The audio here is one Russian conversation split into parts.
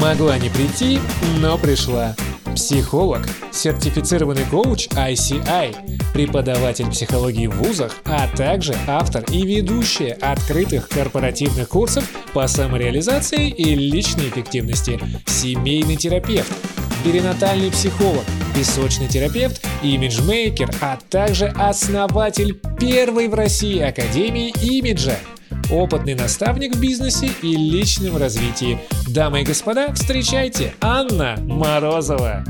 Могла не прийти, но пришла. Психолог, сертифицированный коуч ICI, преподаватель психологии в вузах, а также автор и ведущая открытых корпоративных курсов по самореализации и личной эффективности, семейный терапевт, перинатальный психолог, песочный терапевт, имиджмейкер, а также основатель первой в России Академии имиджа – опытный наставник в бизнесе и личном развитии. Дамы и господа, встречайте Анна Морозова.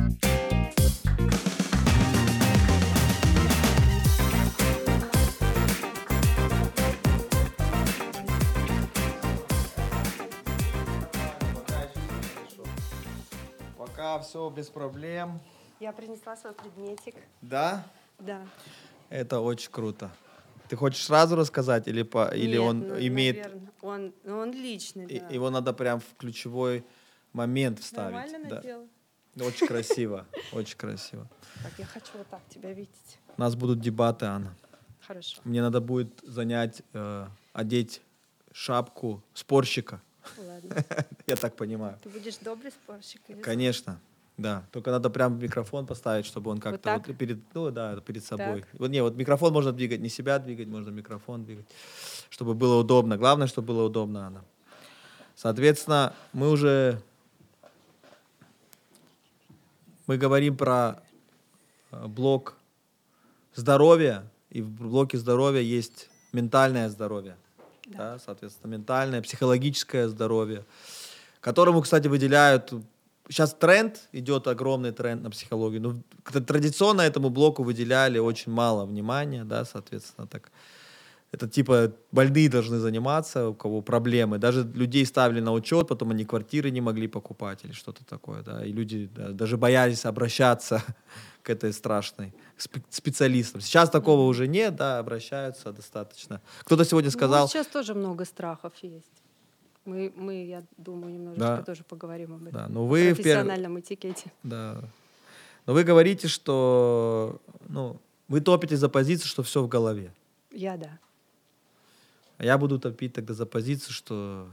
Пока все без проблем. Я принесла свой предметик. Да? Да. Это очень круто. Ты хочешь сразу рассказать или по или Нет, он ну, имеет наверно, он, ну, он личный, и- да. его надо прям в ключевой момент вставить. Нормально да. надела? Очень красиво, очень красиво. Так, я хочу вот так тебя видеть. У нас будут дебаты, Анна. Хорошо. Мне надо будет занять, э, одеть шапку спорщика. Ладно. Я так понимаю. Ты будешь добрый спорщик или Конечно. Да, только надо прям микрофон поставить, чтобы он как-то так? вот перед, ну да, перед собой. Так. Вот не, вот микрофон можно двигать, не себя двигать, можно микрофон двигать, чтобы было удобно. Главное, чтобы было удобно, Анна. Соответственно, мы уже мы говорим про э, блок здоровья, и в блоке здоровья есть ментальное здоровье, да. соответственно, ментальное, психологическое здоровье, которому, кстати, выделяют сейчас тренд идет огромный тренд на психологию. Ну, к- традиционно этому блоку выделяли очень мало внимания, да, соответственно, так. Это типа больные должны заниматься, у кого проблемы. Даже людей ставили на учет, потом они квартиры не могли покупать или что-то такое, да. И люди да, даже боялись обращаться к этой страшной спе- специалистам. Сейчас такого уже нет, да, обращаются достаточно. Кто-то сегодня сказал, Ну, сейчас тоже много страхов есть. Мы, мы я думаю, немножечко Да. тоже поговорим об этом. Да, но вы в перв- профессиональном этикете. Да. Но вы говорите, что ну, вы топите за позицию, что все в голове. Я да. А я буду топить тогда за позицию, что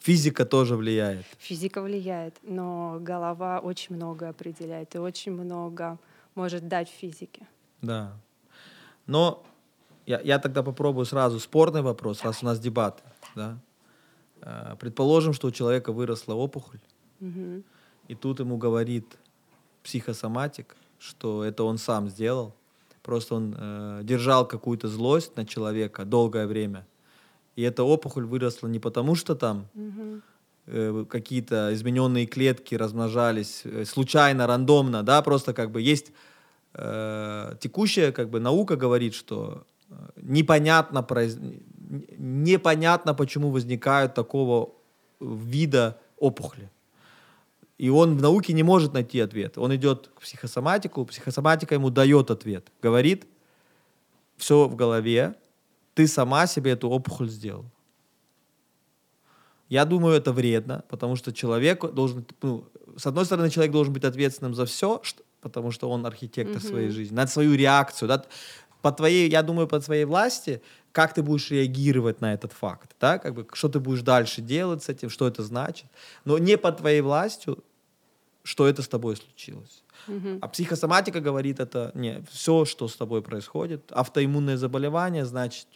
физика тоже влияет. Физика влияет, но голова очень много определяет и очень много может дать физике. Да. Но я, я тогда попробую сразу спорный вопрос, раз у нас дебаты. Да? Э, Предположим, что у человека выросла опухоль, и тут ему говорит психосоматик, что это он сам сделал. Просто он э, держал какую-то злость на человека долгое время. И эта опухоль выросла не потому, что там э, какие-то измененные клетки размножались э, случайно, рандомно, да, просто как бы есть э, текущая как бы наука говорит, что э, непонятно, произ- непонятно, почему возникают такого вида опухоли. И он в науке не может найти ответ. Он идет к психосоматику, психосоматика ему дает ответ. Говорит, все в голове, ты сама себе эту опухоль сделал. Я думаю, это вредно, потому что человек должен, ну, с одной стороны, человек должен быть ответственным за все, потому что он архитектор Мгм. своей жизни, над свою реакцию, да, по твоей, я думаю, по твоей власти, как ты будешь реагировать на этот факт, да, как бы, что ты будешь дальше делать с этим, что это значит, но не по твоей властью, что это с тобой случилось. Мгм. А психосоматика говорит это, не, все, что с тобой происходит, автоиммунное заболевание, значит,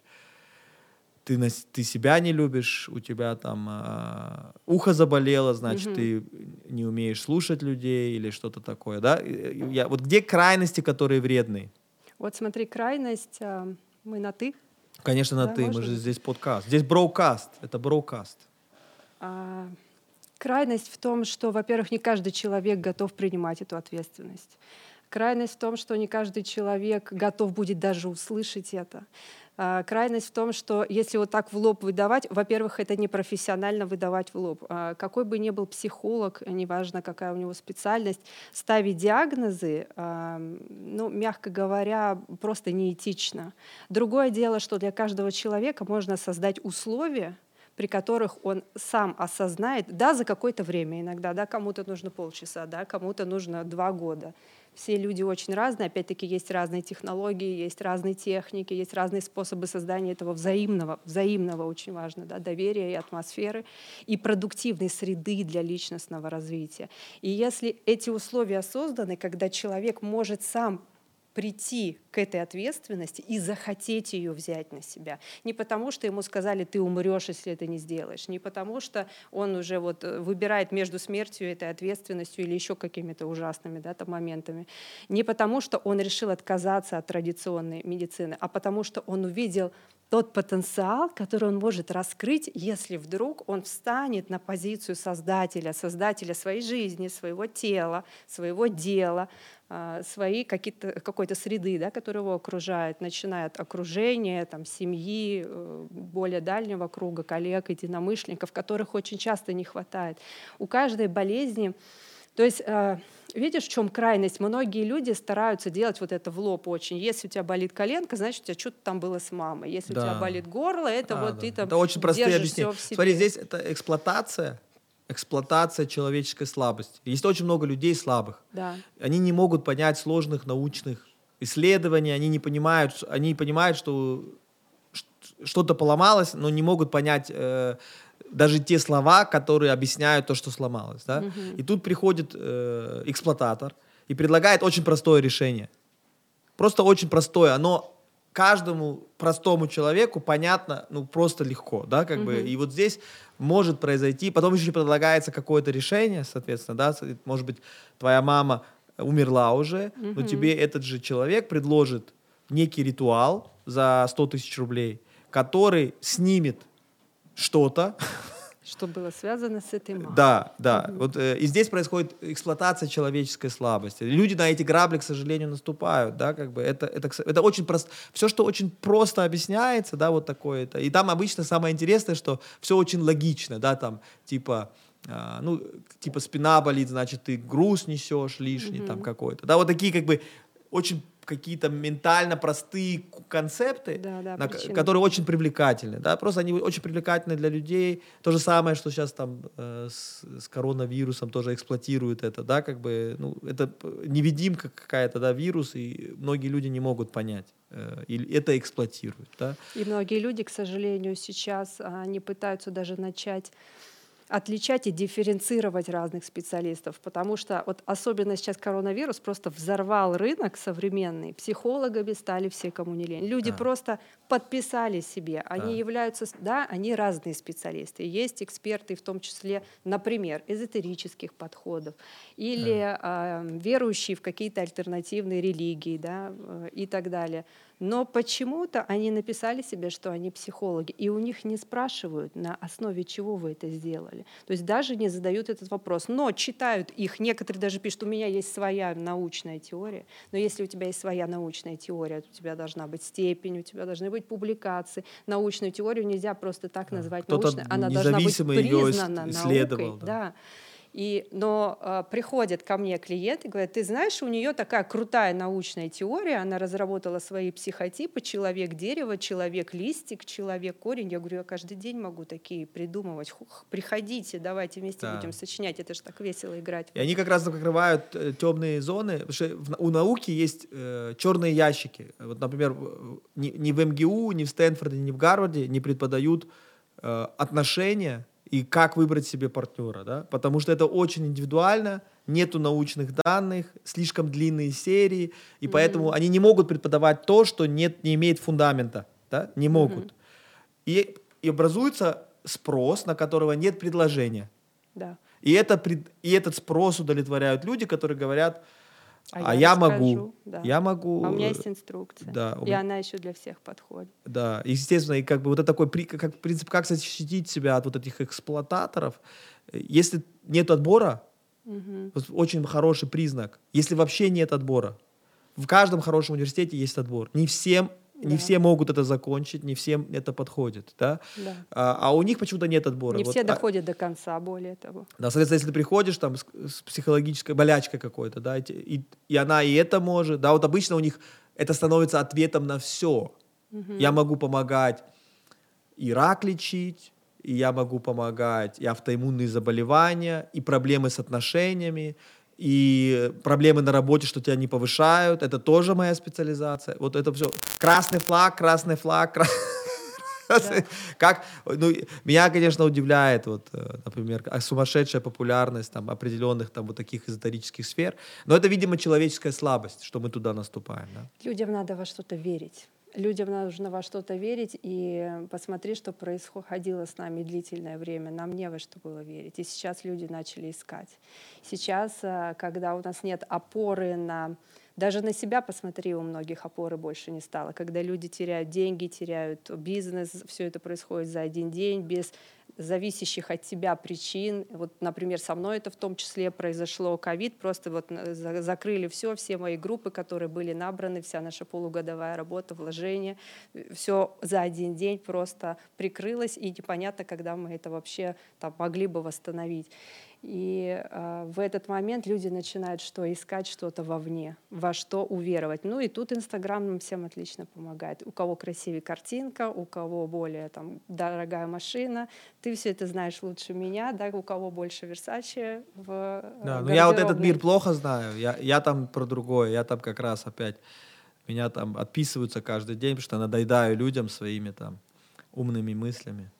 ты, на ты себя не любишь, у тебя там а, ухо заболело, значит, Мгм. ты не умеешь слушать людей или что-то такое, да? Я, вот где крайности, которые вредные? Вот смотри, крайность, а, мы на «ты», Конечно, на Да, ты, мы можно же быть? здесь подкаст. Здесь броукаст, это броукаст. А, Крайность в том, что, во-первых, не каждый человек готов принимать эту ответственность. Крайность в том, что не каждый человек готов будет даже услышать это. А, Крайность в том, что если вот так в лоб выдавать, во-первых, это не профессионально выдавать в лоб. А, Какой бы ни был психолог, неважно, какая у него специальность, ставить диагнозы, а, ну, мягко говоря, просто неэтично. Другое дело, что для каждого человека можно создать условия, при которых он сам осознает, да, за какое-то время иногда, да, кому-то нужно полчаса, да, кому-то нужно два года. Все люди очень разные, опять-таки есть разные технологии, есть разные техники, есть разные способы создания этого взаимного, взаимного очень важно, да, доверия и атмосферы, и продуктивной среды для личностного развития. И если эти условия созданы, когда человек может сам прийти к этой ответственности и захотеть ее взять на себя. Не потому, что ему сказали, ты умрешь, если это не сделаешь. Не потому, что он уже вот э, выбирает между смертью этой ответственностью или еще какими-то ужасными да, там моментами. Не потому, что он решил отказаться от традиционной медицины, а потому, что он увидел тот потенциал, который он может раскрыть, если вдруг он встанет на позицию создателя, создателя своей жизни, своего тела, своего дела, а, своей какой-то среды, да, которая его окружает, начиная от окружения, там, семьи, э, более дальнего круга, коллег, единомышленников, которых очень часто не хватает. У каждой болезни, то есть а, видишь, в чем крайность? Многие люди стараются делать вот это в лоб очень. Если у тебя болит коленка, значит, у тебя что-то там было с мамой. Если да. у тебя болит горло, это а, вот да. ты там Это очень простые объяснения. Смотри, здесь это эксплуатация эксплуатация человеческой слабости. Есть очень много людей слабых. Да. Они не могут понять сложных научных исследований, они не понимают, они понимают, что что-то поломалось, но не могут понять э, даже те слова, которые объясняют то, что сломалось. Да? Угу. И тут приходит э, эксплуататор и предлагает очень простое решение. Просто очень простое. Оно каждому простому человеку понятно, ну, просто легко, да, как угу. бы. И вот здесь может произойти, потом еще предлагается какое-то решение, соответственно, да, может быть, твоя мама умерла уже, угу. но тебе этот же человек предложит некий ритуал за 100 тысяч рублей, который снимет что-то, Что было связано с этой мамой. Да, да. Угу. Вот, э, и здесь происходит эксплуатация человеческой слабости. Люди на эти грабли, к сожалению, наступают. Да, как бы это, это, это очень просто. Все, что очень просто объясняется, да, вот такое-то. И там обычно самое интересное, что все очень логично, да, там, типа, а, ну, типа спина болит, значит, ты груз несешь лишний угу. там какой-то. Да, вот такие как бы очень какие-то ментально простые концепты, да, да, на, которые очень привлекательны. Да? Просто они очень привлекательны для людей. То же самое, что сейчас там э, с, с коронавирусом тоже эксплуатируют это. Да? Как бы, ну, это невидимка какая-то, да, вирус, и многие люди не могут понять. Э, и это эксплуатируют. Да? И многие люди, к сожалению, сейчас они пытаются даже начать отличать и дифференцировать разных специалистов, потому что вот особенно сейчас коронавирус просто взорвал рынок современный, психологами стали все, кому не лень. Люди да. просто подписали себе, они да. являются, да, они разные специалисты. Есть эксперты, в том числе, например, эзотерических подходов или да. э, верующие в какие-то альтернативные религии, да, э, и так далее но почему-то они написали себе, что они психологи, и у них не спрашивают, на основе чего вы это сделали. То есть даже не задают этот вопрос, но читают их. Некоторые даже пишут, у меня есть своя научная теория, но если у тебя есть своя научная теория, то у тебя должна быть степень, у тебя должны быть публикации. Научную теорию нельзя просто так называть научной, она должна быть признана наукой. Да. И, но э, приходят ко мне клиенты и говорят, ты знаешь, у нее такая крутая научная теория, она разработала свои психотипы, человек-дерево, человек-листик, человек-корень. Я говорю, я каждый день могу такие придумывать. Приходите, давайте вместе да. будем сочинять, это же так весело играть. И они как раз закрывают э, темные зоны, потому что у науки есть э, черные ящики. Вот, например, ни, ни в МГУ, ни в Стэнфорде, ни в Гарварде не преподают э, отношения и как выбрать себе партнера, да, потому что это очень индивидуально, нету научных данных, слишком длинные серии, и mm-hmm. поэтому они не могут преподавать то, что нет, не имеет фундамента, да, не могут. Mm-hmm. И, и образуется спрос, на которого нет предложения. Да. И, это, и этот спрос удовлетворяют люди, которые говорят, а, а я, я могу. Да. Я могу. А у меня есть инструкция. Да. И она еще для всех подходит. Да. Естественно, и как бы вот это такой как принцип, как защитить себя от вот этих эксплуататоров. Если нет отбора, угу. вот очень хороший признак. Если вообще нет отбора, в каждом хорошем университете есть отбор. Не всем да. Не все могут это закончить, не всем это подходит, да? да. А, а у них почему-то нет отбора. Не вот, все а доходят а, до конца, более того. Да, соответственно, если ты приходишь там с, с психологической болячкой какой-то, да, и, и она и это может, да, вот обычно у них это становится ответом на все. Угу. Я могу помогать и рак лечить, и я могу помогать и автоиммунные заболевания, и проблемы с отношениями, и проблемы на работе, что тебя не повышают, это тоже моя специализация. Вот это все. Красный флаг, красный флаг, кра- Как, ну, меня, конечно, удивляет, вот, э, например, сумасшедшая популярность там, определенных там, вот таких эзотерических сфер. Но это, видимо, человеческая слабость, что мы туда наступаем. Да? Людям надо во что-то верить. Людям нужно во что-то верить, и посмотри, что происходило с нами длительное время. Нам не во что было верить. И сейчас люди начали искать. Сейчас, э, когда у нас нет опоры на даже на себя посмотри, у многих опоры больше не стало. Когда люди теряют деньги, теряют бизнес, все это происходит за один день, без зависящих от тебя причин. Вот, например, со мной это в том числе произошло ковид, просто вот закрыли все, все мои группы, которые были набраны, вся наша полугодовая работа, вложения, все за один день просто прикрылось, и непонятно, когда мы это вообще там могли бы восстановить. И э, в этот момент люди начинают что? Искать что-то вовне, во что уверовать. Ну и тут Инстаграм нам всем отлично помогает. У кого красивее картинка, у кого более там, дорогая машина. Ты все это знаешь лучше меня, да, у кого больше Версачи в э, Да, но ну я вот этот мир плохо знаю. Я, я там про другое. Я там как раз опять... Меня там отписываются каждый день, потому что надоедаю людям своими там умными мыслями.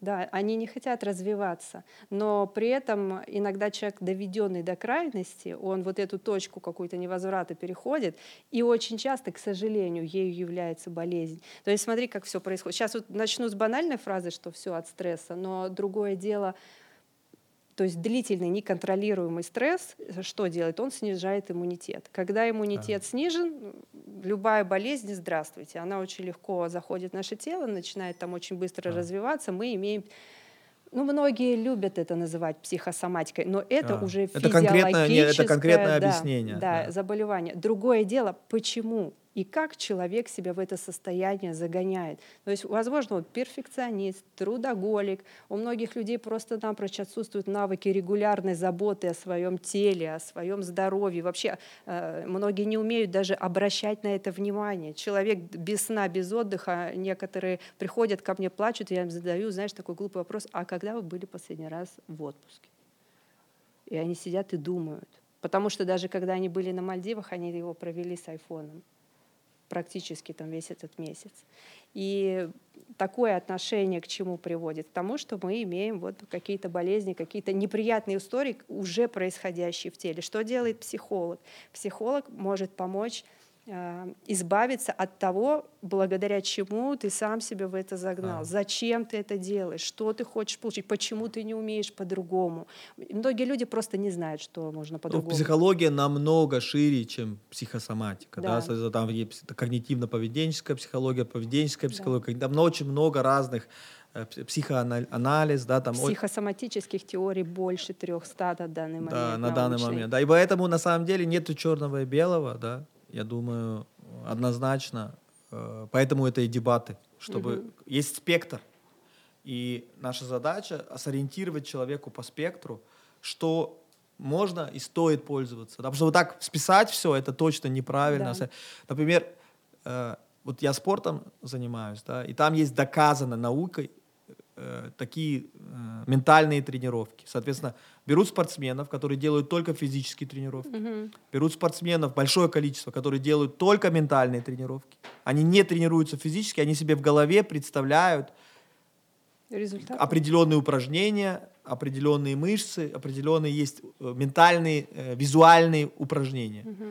Да, они не хотят развиваться, но при этом иногда человек, доведенный до крайности, он вот эту точку какую-то невозврата переходит, и очень часто, к сожалению, ею является болезнь. То есть смотри, как все происходит. Сейчас вот начну с банальной фразы, что все от стресса, но другое дело — то есть длительный неконтролируемый стресс что делает? Он снижает иммунитет. Когда иммунитет а. снижен, любая болезнь, здравствуйте, она очень легко заходит в наше тело, начинает там очень быстро а. развиваться. Мы имеем ну, многие любят это называть психосоматикой, но это а, уже это физиологическое это конкретное да, объяснение. Да, да, заболевание. Другое дело, почему и как человек себя в это состояние загоняет. То есть, возможно, вот перфекционист, трудоголик, у многих людей просто напрочь отсутствуют навыки регулярной заботы о своем теле, о своем здоровье. Вообще э, многие не умеют даже обращать на это внимание. Человек без сна, без отдыха, некоторые приходят ко мне, плачут, я им задаю, знаешь, такой глупый вопрос, а когда вы были последний раз в отпуске? И они сидят и думают. Потому что даже когда они были на Мальдивах, они его провели с айфоном практически там весь этот месяц. И такое отношение к чему приводит? К тому, что мы имеем вот какие-то болезни, какие-то неприятные истории, уже происходящие в теле. Что делает психолог? Психолог может помочь избавиться от того, благодаря чему ты сам себя в это загнал. А. Зачем ты это делаешь? Что ты хочешь получить? Почему ты не умеешь по-другому? Многие люди просто не знают, что можно ну, по-другому. Ну, психология намного шире, чем психосоматика. Да. Да? Там есть когнитивно-поведенческая психология, поведенческая психология. Да. Там очень много разных э, психоанализ, да, там психосоматических теорий больше 300 на данный момент. Да, на данный момент, да, и поэтому на самом деле нету черного и белого, да, я думаю, однозначно. Э, поэтому это и дебаты, чтобы угу. есть спектр. И наша задача сориентировать человеку по спектру, что можно и стоит пользоваться. Потому что вот так списать все, это точно неправильно. Да. Например, э, вот я спортом занимаюсь, да, и там есть доказано наукой э, такие э, ментальные тренировки. Соответственно, берут спортсменов, которые делают только физические тренировки, угу. берут спортсменов большое количество, которые делают только ментальные тренировки. Они не тренируются физически, они себе в голове представляют Результат. определенные упражнения, определенные мышцы, определенные есть э, ментальные, э, визуальные упражнения. Угу.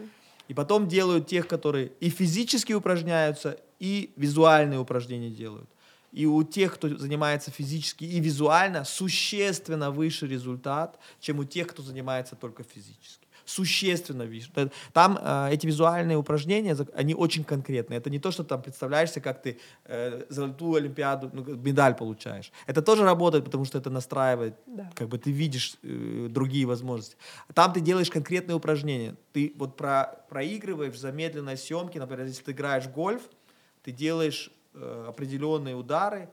И потом делают тех, которые и физически упражняются, и визуальные упражнения делают и у тех, кто занимается физически и визуально, существенно выше результат, чем у тех, кто занимается только физически. Существенно выше. Там э, эти визуальные упражнения, они очень конкретные. Это не то, что там представляешься, как ты э, золотую олимпиаду, ну, медаль получаешь. Это тоже работает, потому что это настраивает, да. как бы ты видишь э, другие возможности. Там ты делаешь конкретные упражнения. Ты вот про, проигрываешь в замедленной съемке, например, если ты играешь в гольф, ты делаешь определенные удары,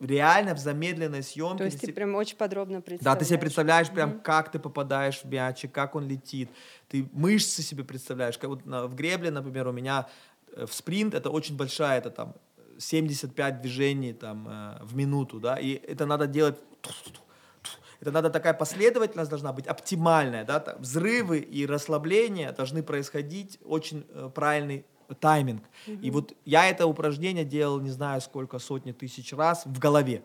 реально в замедленной съемке. То есть ты, прям очень подробно представляешь. Да, ты себе представляешь прям, mm-hmm. как ты попадаешь в мячик, как он летит. Ты мышцы себе представляешь. Как вот на, в гребле, например, у меня э, в спринт это очень большая, это там 75 движений там, э, в минуту, да, и это надо делать Это надо такая последовательность должна быть оптимальная, да, там, взрывы и расслабления должны происходить очень э, правильный тайминг. И вот я это упражнение делал, не знаю сколько, сотни тысяч раз в голове.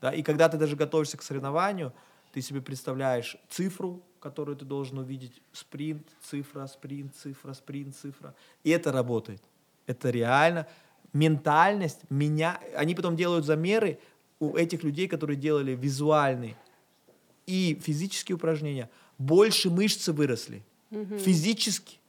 Да? И когда ты даже готовишься к соревнованию, ты себе представляешь цифру, которую ты должен увидеть, спринт, цифра, спринт, цифра, спринт, цифра. И это работает. Это реально. Ментальность меня... Они потом делают замеры у этих людей, которые делали визуальные и физические упражнения. Больше мышцы выросли. Физически.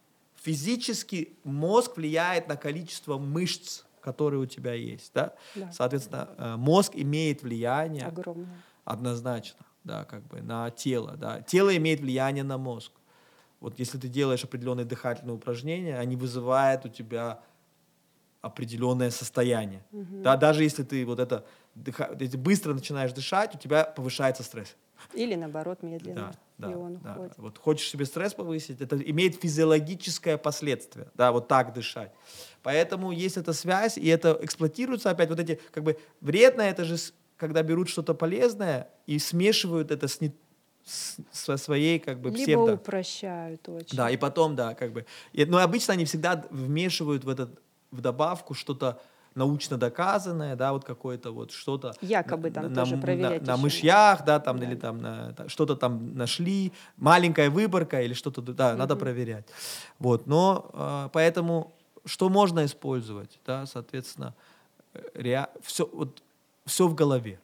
Физически мозг влияет на количество мышц, которые у тебя есть. Да? Да. Соответственно, э, мозг имеет влияние Огромное. однозначно, да, как бы на тело, да. Тело имеет влияние на мозг. Вот если ты делаешь определенные дыхательные упражнения, они вызывают у тебя определенное состояние. Да, даже если ты вот это дыха- если быстро начинаешь дышать, у тебя повышается стресс. Или наоборот, медленно. Да, да, и он да. уходит. Вот хочешь себе стресс повысить, это имеет физиологическое последствие, да, вот так дышать. Поэтому есть эта связь, и это эксплуатируется опять, вот эти, как бы, вредно это же, когда берут что-то полезное и смешивают это с, не- со своей, как бы, Либо псевдо... упрощают очень. Да, и потом, да, как бы. И- но обычно они всегда вмешивают в этот в добавку что-то научно доказанное, да, вот какое-то вот что-то Якобы на- там на, тоже на- проверять на еще мышьях, да, там Да. или там на- что-то там нашли, маленькая выборка или что-то, да, надо Мгм. проверять. Вот, но э, поэтому что можно использовать, да, соответственно, все вот все в голове,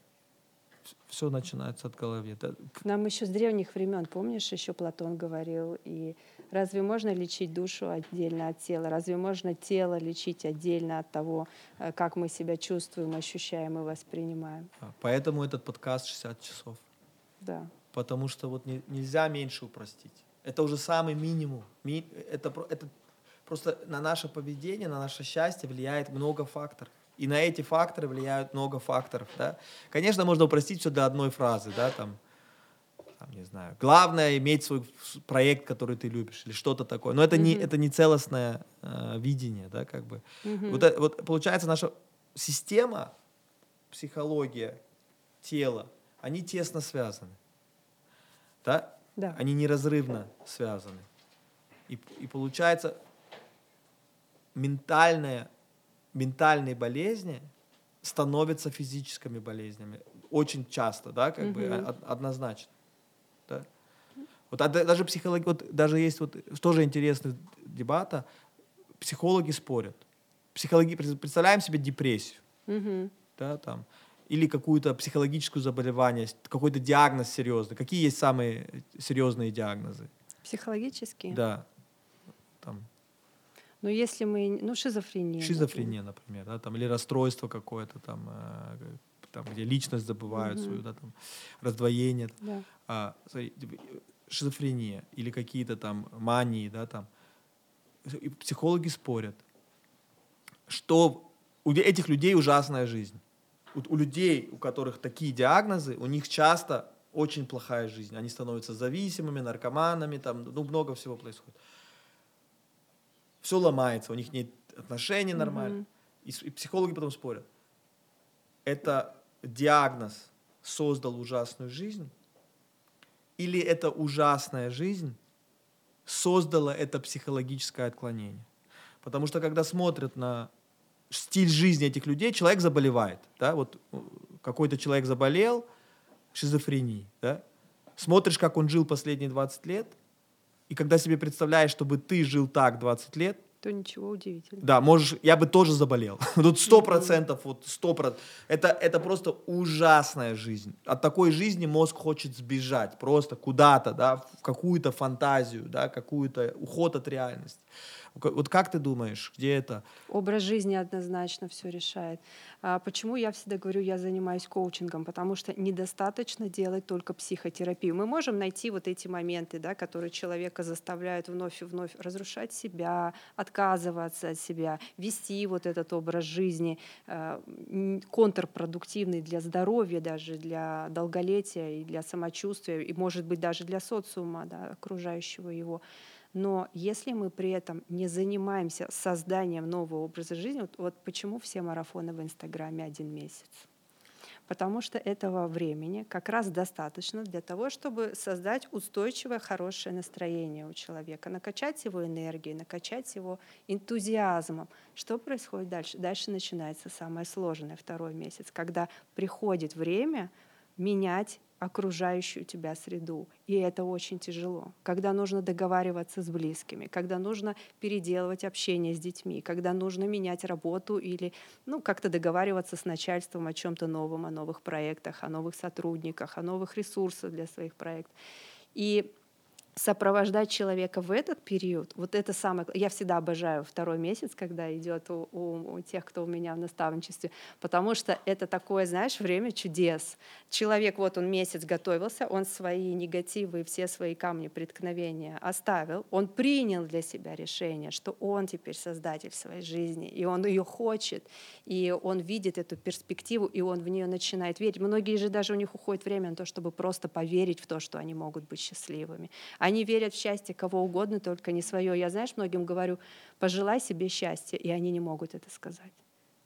все начинается от головы. Это Нам еще с древних времен, помнишь, еще Платон говорил, и разве можно лечить душу отдельно от тела? Разве можно тело лечить отдельно от того, э, как мы себя чувствуем, ощущаем и воспринимаем? а, Поэтому этот подкаст 60 часов. Да. потому что вот не- нельзя меньше упростить. Это уже самый минимум. Ми- это, это просто на наше поведение, на наше счастье влияет много факторов. И на эти факторы влияют много факторов. Да? Конечно, можно упростить все до одной фразы, да, там, там, не знаю, главное иметь свой проект, который ты любишь, или что-то такое. Но это, не, Мгм. это не целостное э, видение, да, как бы. Мгм. Вот, вот получается наша система, психология, тело, они тесно связаны. Да? Да. Они неразрывно связаны. И, и получается, ментальная, ментальные болезни становятся физическими болезнями. Очень часто, да, как бы Мгм. од- однозначно. Да? Вот а да- даже психологи, вот даже есть вот тоже интересный дебата. Психологи спорят. Психологи, представляем себе депрессию Мгм. да, там, или какую-то психологическую заболевание, какой-то диагноз серьезный. Какие есть самые серьезные диагнозы? Психологически? Да, там, Но если мы... Ну, шизофрения. шизофрения, например, да, там, или расстройство какое-то, там, э, там, где личность забывают Мгм. свою, да, там, раздвоение. Да. А, смотри, шизофрения или какие-то там мании, да, там. И психологи спорят, что у этих людей ужасная жизнь. У, у людей, у которых такие диагнозы, у них часто очень плохая жизнь. Они становятся зависимыми, наркоманами, там, ну, много всего происходит. Все ломается, у них нет отношений нормально. И, с- и психологи потом спорят. Это диагноз создал ужасную жизнь, или эта ужасная жизнь создала это психологическое отклонение. Потому что когда смотрят на стиль жизни этих людей, человек заболевает. Да? Вот э, какой-то человек заболел шизофренией. Да? Смотришь, как он жил последние 20 лет, и когда себе представляешь, чтобы ты жил так 20 лет, То ничего удивительного. да, можешь, я бы тоже заболел. Тут сто процентов, вот сто процентов. Это, это просто ужасная жизнь. От такой жизни мозг хочет сбежать просто куда-то, да, в какую-то фантазию, да, какую-то уход от реальности. Вот как ты думаешь, где это? Образ жизни однозначно все решает. А почему я всегда говорю, я занимаюсь коучингом? Потому что недостаточно делать только психотерапию. Мы можем найти вот эти моменты, да, которые человека заставляют вновь и вновь разрушать себя, отказываться от себя, вести вот этот образ жизни, э, контрпродуктивный для здоровья, даже для долголетия и для самочувствия, и, может быть, даже для социума да, окружающего его. Но если мы при этом не занимаемся созданием нового образа жизни, вот, вот почему все марафоны в Инстаграме один месяц? потому что этого времени как раз достаточно для того, чтобы создать устойчивое, хорошее настроение у человека, накачать его энергией, накачать его энтузиазмом. Что происходит дальше? Дальше начинается самое сложное, второй месяц, когда приходит время менять окружающую тебя среду. И это очень тяжело. Когда нужно договариваться с близкими, когда нужно переделывать общение с детьми, когда нужно менять работу или ну, как-то договариваться с начальством о чем-то новом, о новых проектах, о новых сотрудниках, о новых ресурсах для своих проектов. И сопровождать человека в этот период, вот это самое... Я всегда обожаю второй месяц, когда идет у, у, у тех, кто у меня в наставничестве, потому что это такое, знаешь, время чудес. Человек, вот он месяц готовился, он свои негативы, все свои камни преткновения оставил, он принял для себя решение, что он теперь создатель своей жизни, и он ее хочет, и он видит эту перспективу, и он в нее начинает верить. Многие же даже у них уходит время на то, чтобы просто поверить в то, что они могут быть счастливыми. Они верят в счастье кого угодно, только не свое. Я, знаешь, многим говорю, пожелай себе счастья, и они не могут это сказать.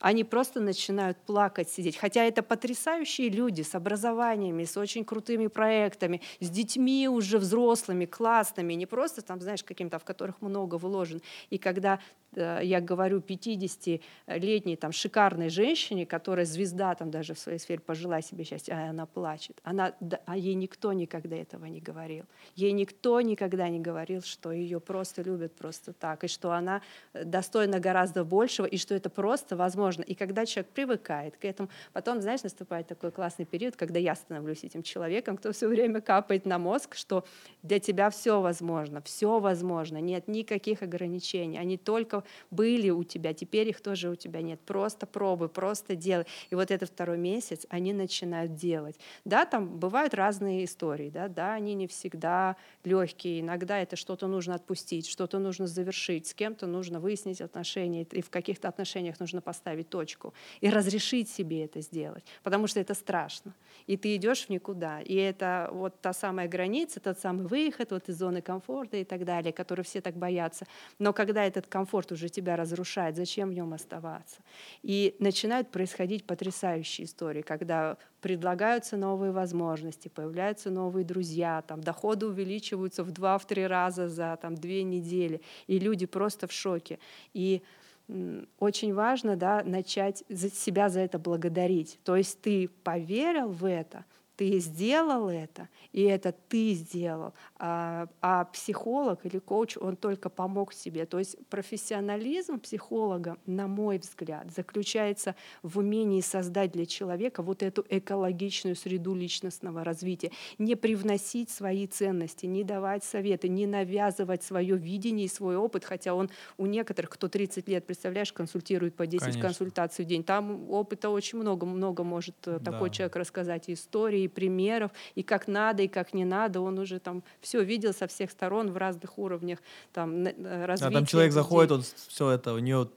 Они просто начинают плакать, сидеть. Хотя это потрясающие люди с образованиями, с очень крутыми проектами, с детьми уже взрослыми, классными, не просто там, знаешь, каким-то, в которых много вложено. И когда Э, я говорю 50-летней там шикарной женщине, которая звезда там даже в своей сфере, пожелай себе счастья, а она плачет. Она, а ей никто никогда этого не говорил. Ей никто никогда не говорил, что ее просто любят просто так, и что она э, достойна гораздо большего, и что это просто возможно. И когда человек привыкает к этому, потом, знаешь, наступает такой классный период, когда я становлюсь этим человеком, кто все время капает на мозг, что для тебя все возможно, все возможно, нет никаких ограничений, они только были у тебя, теперь их тоже у тебя нет. Просто пробуй, просто делай. И вот этот второй месяц они начинают делать. Да, там бывают разные истории, да, да, они не всегда легкие. Иногда это что-то нужно отпустить, что-то нужно завершить, с кем-то нужно выяснить отношения, и в каких-то отношениях нужно поставить точку и разрешить себе это сделать, потому что это страшно. И ты идешь в никуда. И это вот та самая граница, тот самый выход вот из зоны комфорта и так далее, который все так боятся. Но когда этот комфорт уже тебя разрушает, зачем в нем оставаться? И начинают происходить потрясающие истории, когда предлагаются новые возможности, появляются новые друзья, там, доходы увеличиваются в два-три раза за там, две недели, и люди просто в шоке. И очень важно да, начать себя за это благодарить. То есть ты поверил в это, ты сделал это, и это ты сделал. А, а психолог или коуч, он только помог себе. То есть профессионализм психолога, на мой взгляд, заключается в умении создать для человека вот эту экологичную среду личностного развития. Не привносить свои ценности, не давать советы, не навязывать свое видение и свой опыт, хотя он у некоторых, кто 30 лет, представляешь, консультирует по 10 Конечно. консультаций в день. Там опыта очень много, много может э, да. такой человек рассказать и истории, примеров, и как надо и как не надо, он уже там все видел со всех сторон в разных уровнях там развития. А там человек людей. заходит, он все это, у нее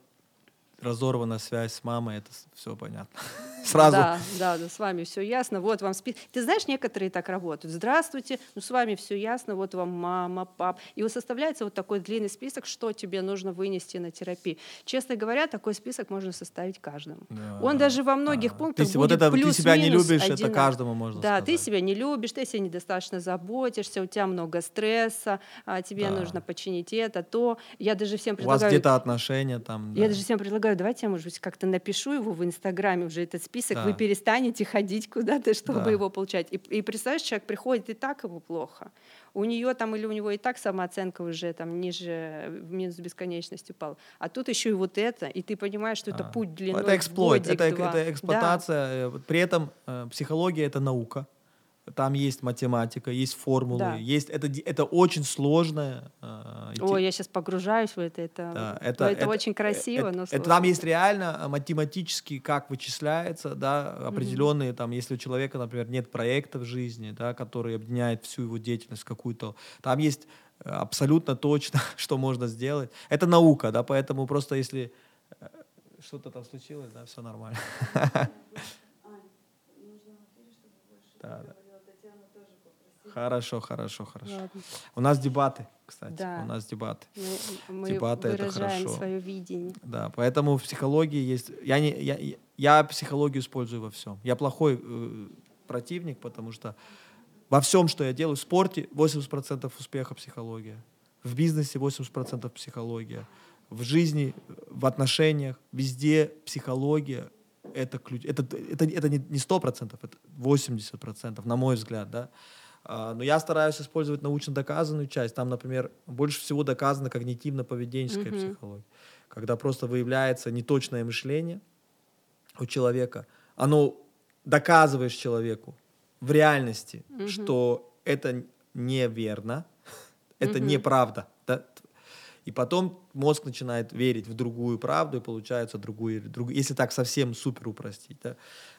разорвана связь с мамой, это все понятно. Сразу. Да, да, да, с вами все ясно. Вот вам список. Ты знаешь, некоторые так работают. Здравствуйте, ну с вами все ясно, вот вам мама, пап. И вот составляется вот такой длинный список, что тебе нужно вынести на терапию. Честно говоря, такой список можно составить каждому. Да. Он даже во многих а. пунктах ты, будет вот это, плюс Ты себя не любишь, один. это каждому можно Да, сказать. ты себя не любишь, ты себя недостаточно заботишься, у тебя много стресса, а тебе да. нужно починить это, то. Я даже всем предлагаю... У вас где-то отношения там. Да. Я даже всем предлагаю, давайте я, может быть, как-то напишу его в Инстаграме уже этот список, да. вы перестанете ходить куда-то, чтобы да. его получать. И, и представляешь, человек приходит, и так его плохо. У нее там или у него и так самооценка уже там ниже, в минус бесконечности упала. А тут еще и вот это, и ты понимаешь, что а. это путь длиной Это эксплойт, это, это эксплуатация. Да. При этом э, психология — это наука. Там есть математика, есть формулы, да. есть это это очень сложное. Э, Ой, я сейчас погружаюсь в это, это да, это, это, это очень красиво, это, но это там есть реально математически как вычисляется, да, определенные mm-hmm. там, если у человека, например, нет проекта в жизни, да, который объединяет всю его деятельность какую-то, там есть абсолютно точно, что можно сделать. Это наука, да, поэтому просто если э, что-то там случилось, да, все нормально. Да, да. Хорошо, хорошо, хорошо. Ладно. У нас дебаты, кстати. Да. У нас дебаты. Мы, мы Дебаты это хорошо. свое видение. Да, поэтому в психологии есть... Я, не, я, я психологию использую во всем. Я плохой э, противник, потому что во всем, что я делаю, в спорте 80% успеха психология, в бизнесе 80% психология, в жизни, в отношениях, везде психология это ключ. Это, это, это не, не 100%, это 80%, на мой взгляд, да. А, Но я стараюсь использовать научно доказанную часть. Там, например, больше всего доказана когнитивно-поведенческая Мгм. психология. Когда просто выявляется неточное мышление у человека. Оно доказываешь человеку в реальности, Мгм. что это неверно, это Мгм. неправда. да. И потом мозг начинает верить в другую правду, и получается другую, другую если так совсем супер упростить. Да.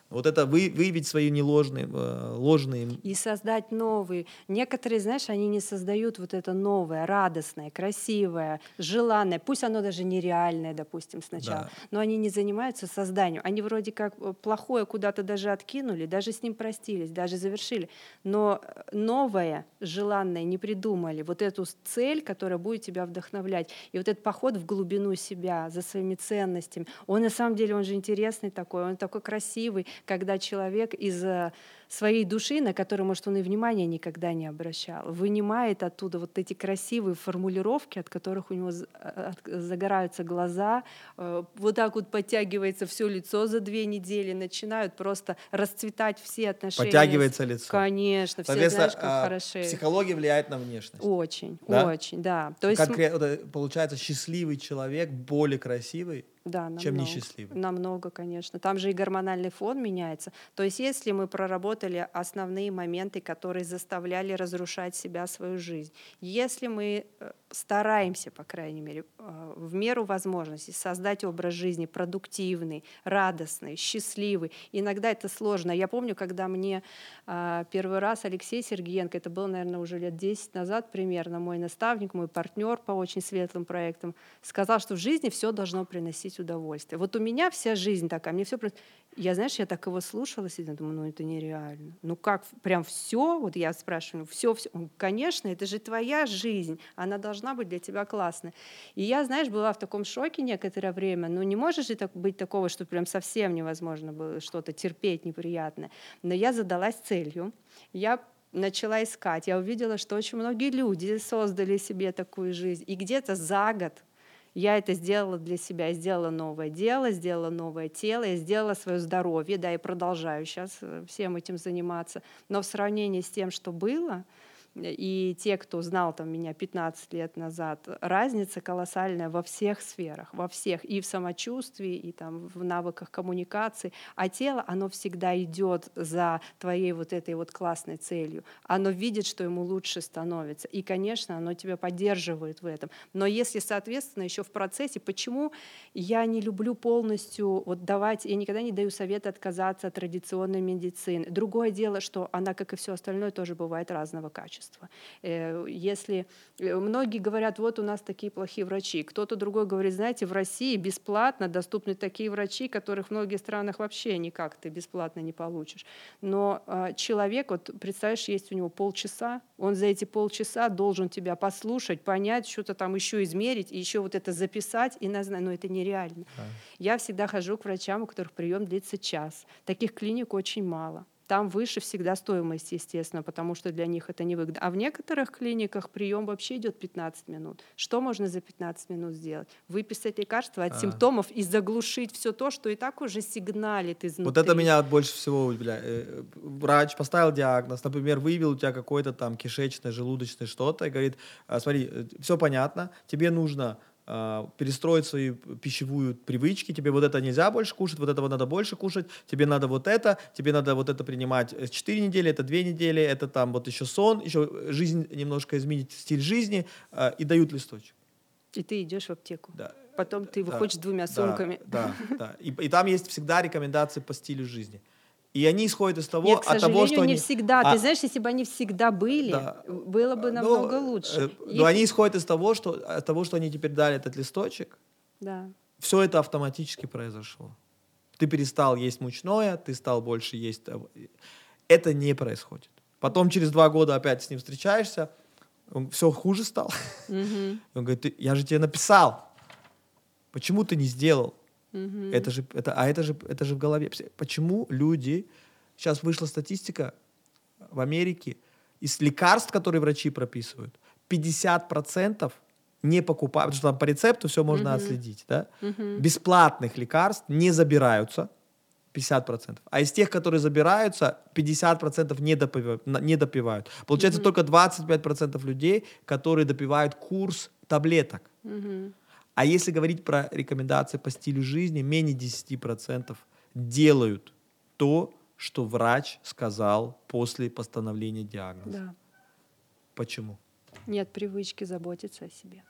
Вот это вы, выявить свои неложные, э, ложные И создать новые. Некоторые, знаешь, они не создают вот это новое, радостное, красивое, желанное. Пусть оно даже нереальное, допустим, сначала. Да. Но они не занимаются созданием. Они вроде как э, плохое куда-то даже откинули, даже с ним простились, даже завершили. Но э, новое, желанное не придумали. Вот эту цель, которая будет тебя вдохновлять. И вот этот поход в глубину себя, за своими ценностями, он на самом деле, он же интересный такой, он такой красивый, когда человек из э, своей души, на которую, может, он и внимания никогда не обращал, вынимает оттуда вот эти красивые формулировки, от которых у него а, загораются глаза, э, вот так вот подтягивается все лицо за две недели, начинают просто расцветать все отношения. Подтягивается лицо. Конечно, все знаешь, как а, хороши. психология влияет на внешность. Очень, Да? очень, да. То есть, м- Конкре- вот, э, получается, счастливый человек более красивый, да, чем намного. несчастливый. Намного, конечно. Там же и гормональный фон меняется. То есть если мы проработали основные моменты, которые заставляли разрушать себя, свою жизнь, если мы э, стараемся, по крайней мере, э, в меру возможностей создать образ жизни продуктивный, радостный, счастливый. Иногда это сложно. Я помню, когда мне а, первый раз Алексей Сергеенко, это было, наверное, уже лет 10 назад примерно, мой наставник, мой партнер по очень светлым проектам, сказал, что в жизни все должно приносить удовольствие. Вот у меня вся жизнь такая, мне все Я, знаешь, я так его слушала, сидела, думаю, ну это нереально. Ну как, прям все, вот я спрашиваю, все, все. Он, конечно, это же твоя жизнь, она должна быть для тебя классной. И я, знаешь, была в таком шоке некоторое время, ну не может же так быть такого, что прям совсем невозможно было что-то терпеть неприятное. Но я задалась целью, я начала искать, я увидела, что очень многие люди создали себе такую жизнь, и где-то за год я это сделала для себя, я сделала новое дело, сделала новое тело, я сделала свое здоровье, да, и продолжаю сейчас всем этим заниматься. Но в сравнении с тем, что было, и те, кто знал там, меня 15 лет назад, разница колоссальная во всех сферах, во всех, и в самочувствии, и там, в навыках коммуникации. А тело, оно всегда идет за твоей вот этой вот классной целью. Оно видит, что ему лучше становится. И, конечно, оно тебя поддерживает в этом. Но если, соответственно, еще в процессе, почему я не люблю полностью вот давать, я никогда не даю совет отказаться от традиционной медицины. Другое дело, что она, как и все остальное, тоже бывает разного качества качества. Если многие говорят, вот у нас такие плохие врачи, кто-то другой говорит, знаете, в России бесплатно доступны такие врачи, которых в многих странах вообще никак ты бесплатно не получишь. Но человек, вот представляешь, есть у него полчаса, он за эти полчаса должен тебя послушать, понять, что-то там еще измерить, и еще вот это записать, и назнать, но это нереально. Да. Я всегда хожу к врачам, у которых прием длится час. Таких клиник очень мало. Там выше всегда стоимость, естественно, потому что для них это невыгодно. А в некоторых клиниках прием вообще идет 15 минут. Что можно за 15 минут сделать? Выписать лекарства от а. симптомов и заглушить все то, что и так уже сигналит изнутри. Вот это меня больше всего удивляет. Врач поставил диагноз, например, выявил у тебя какой-то там кишечное, желудочное что-то, и говорит, смотри, все понятно, тебе нужно перестроить свои пищевую привычки, тебе вот это нельзя больше кушать, вот этого надо больше кушать, тебе надо вот это, тебе надо вот это принимать 4 недели, это 2 недели, это там вот еще сон, еще жизнь немножко изменить, стиль жизни, и дают листочек. И ты идешь в аптеку. Да. Потом ты выходишь да, двумя сумками. Да, да. да. И, и там есть всегда рекомендации по стилю жизни. И они исходят из того, Нет, от того, что не они... всегда. А, Ты знаешь, если бы они всегда были, да. было бы намного ну, лучше. Но Их... они исходят из того, что, от того, что они теперь дали этот листочек. Да. Все это автоматически произошло. Ты перестал есть мучное, ты стал больше есть... Это не происходит. Потом через два года опять с ним встречаешься, он все хуже стал. Мгм. Он говорит, «Ты- я же тебе написал. Почему ты не сделал? Мгм. Это же, это, а это же, это же в голове. Почему люди... Сейчас вышла статистика в Америке. Из лекарств, которые врачи прописывают, 50% не покупают, потому что там по рецепту все можно Мгм. отследить. Да? Мгм. Бесплатных лекарств не забираются. 50%. А из тех, которые забираются, 50% не, допива- на- не допивают. Получается Мгм. только 25% людей, которые допивают курс таблеток. Мгм. А если говорить про рекомендации по стилю жизни, менее 10% делают то, что врач сказал после постановления диагноза. Да. Почему? Нет привычки заботиться о себе.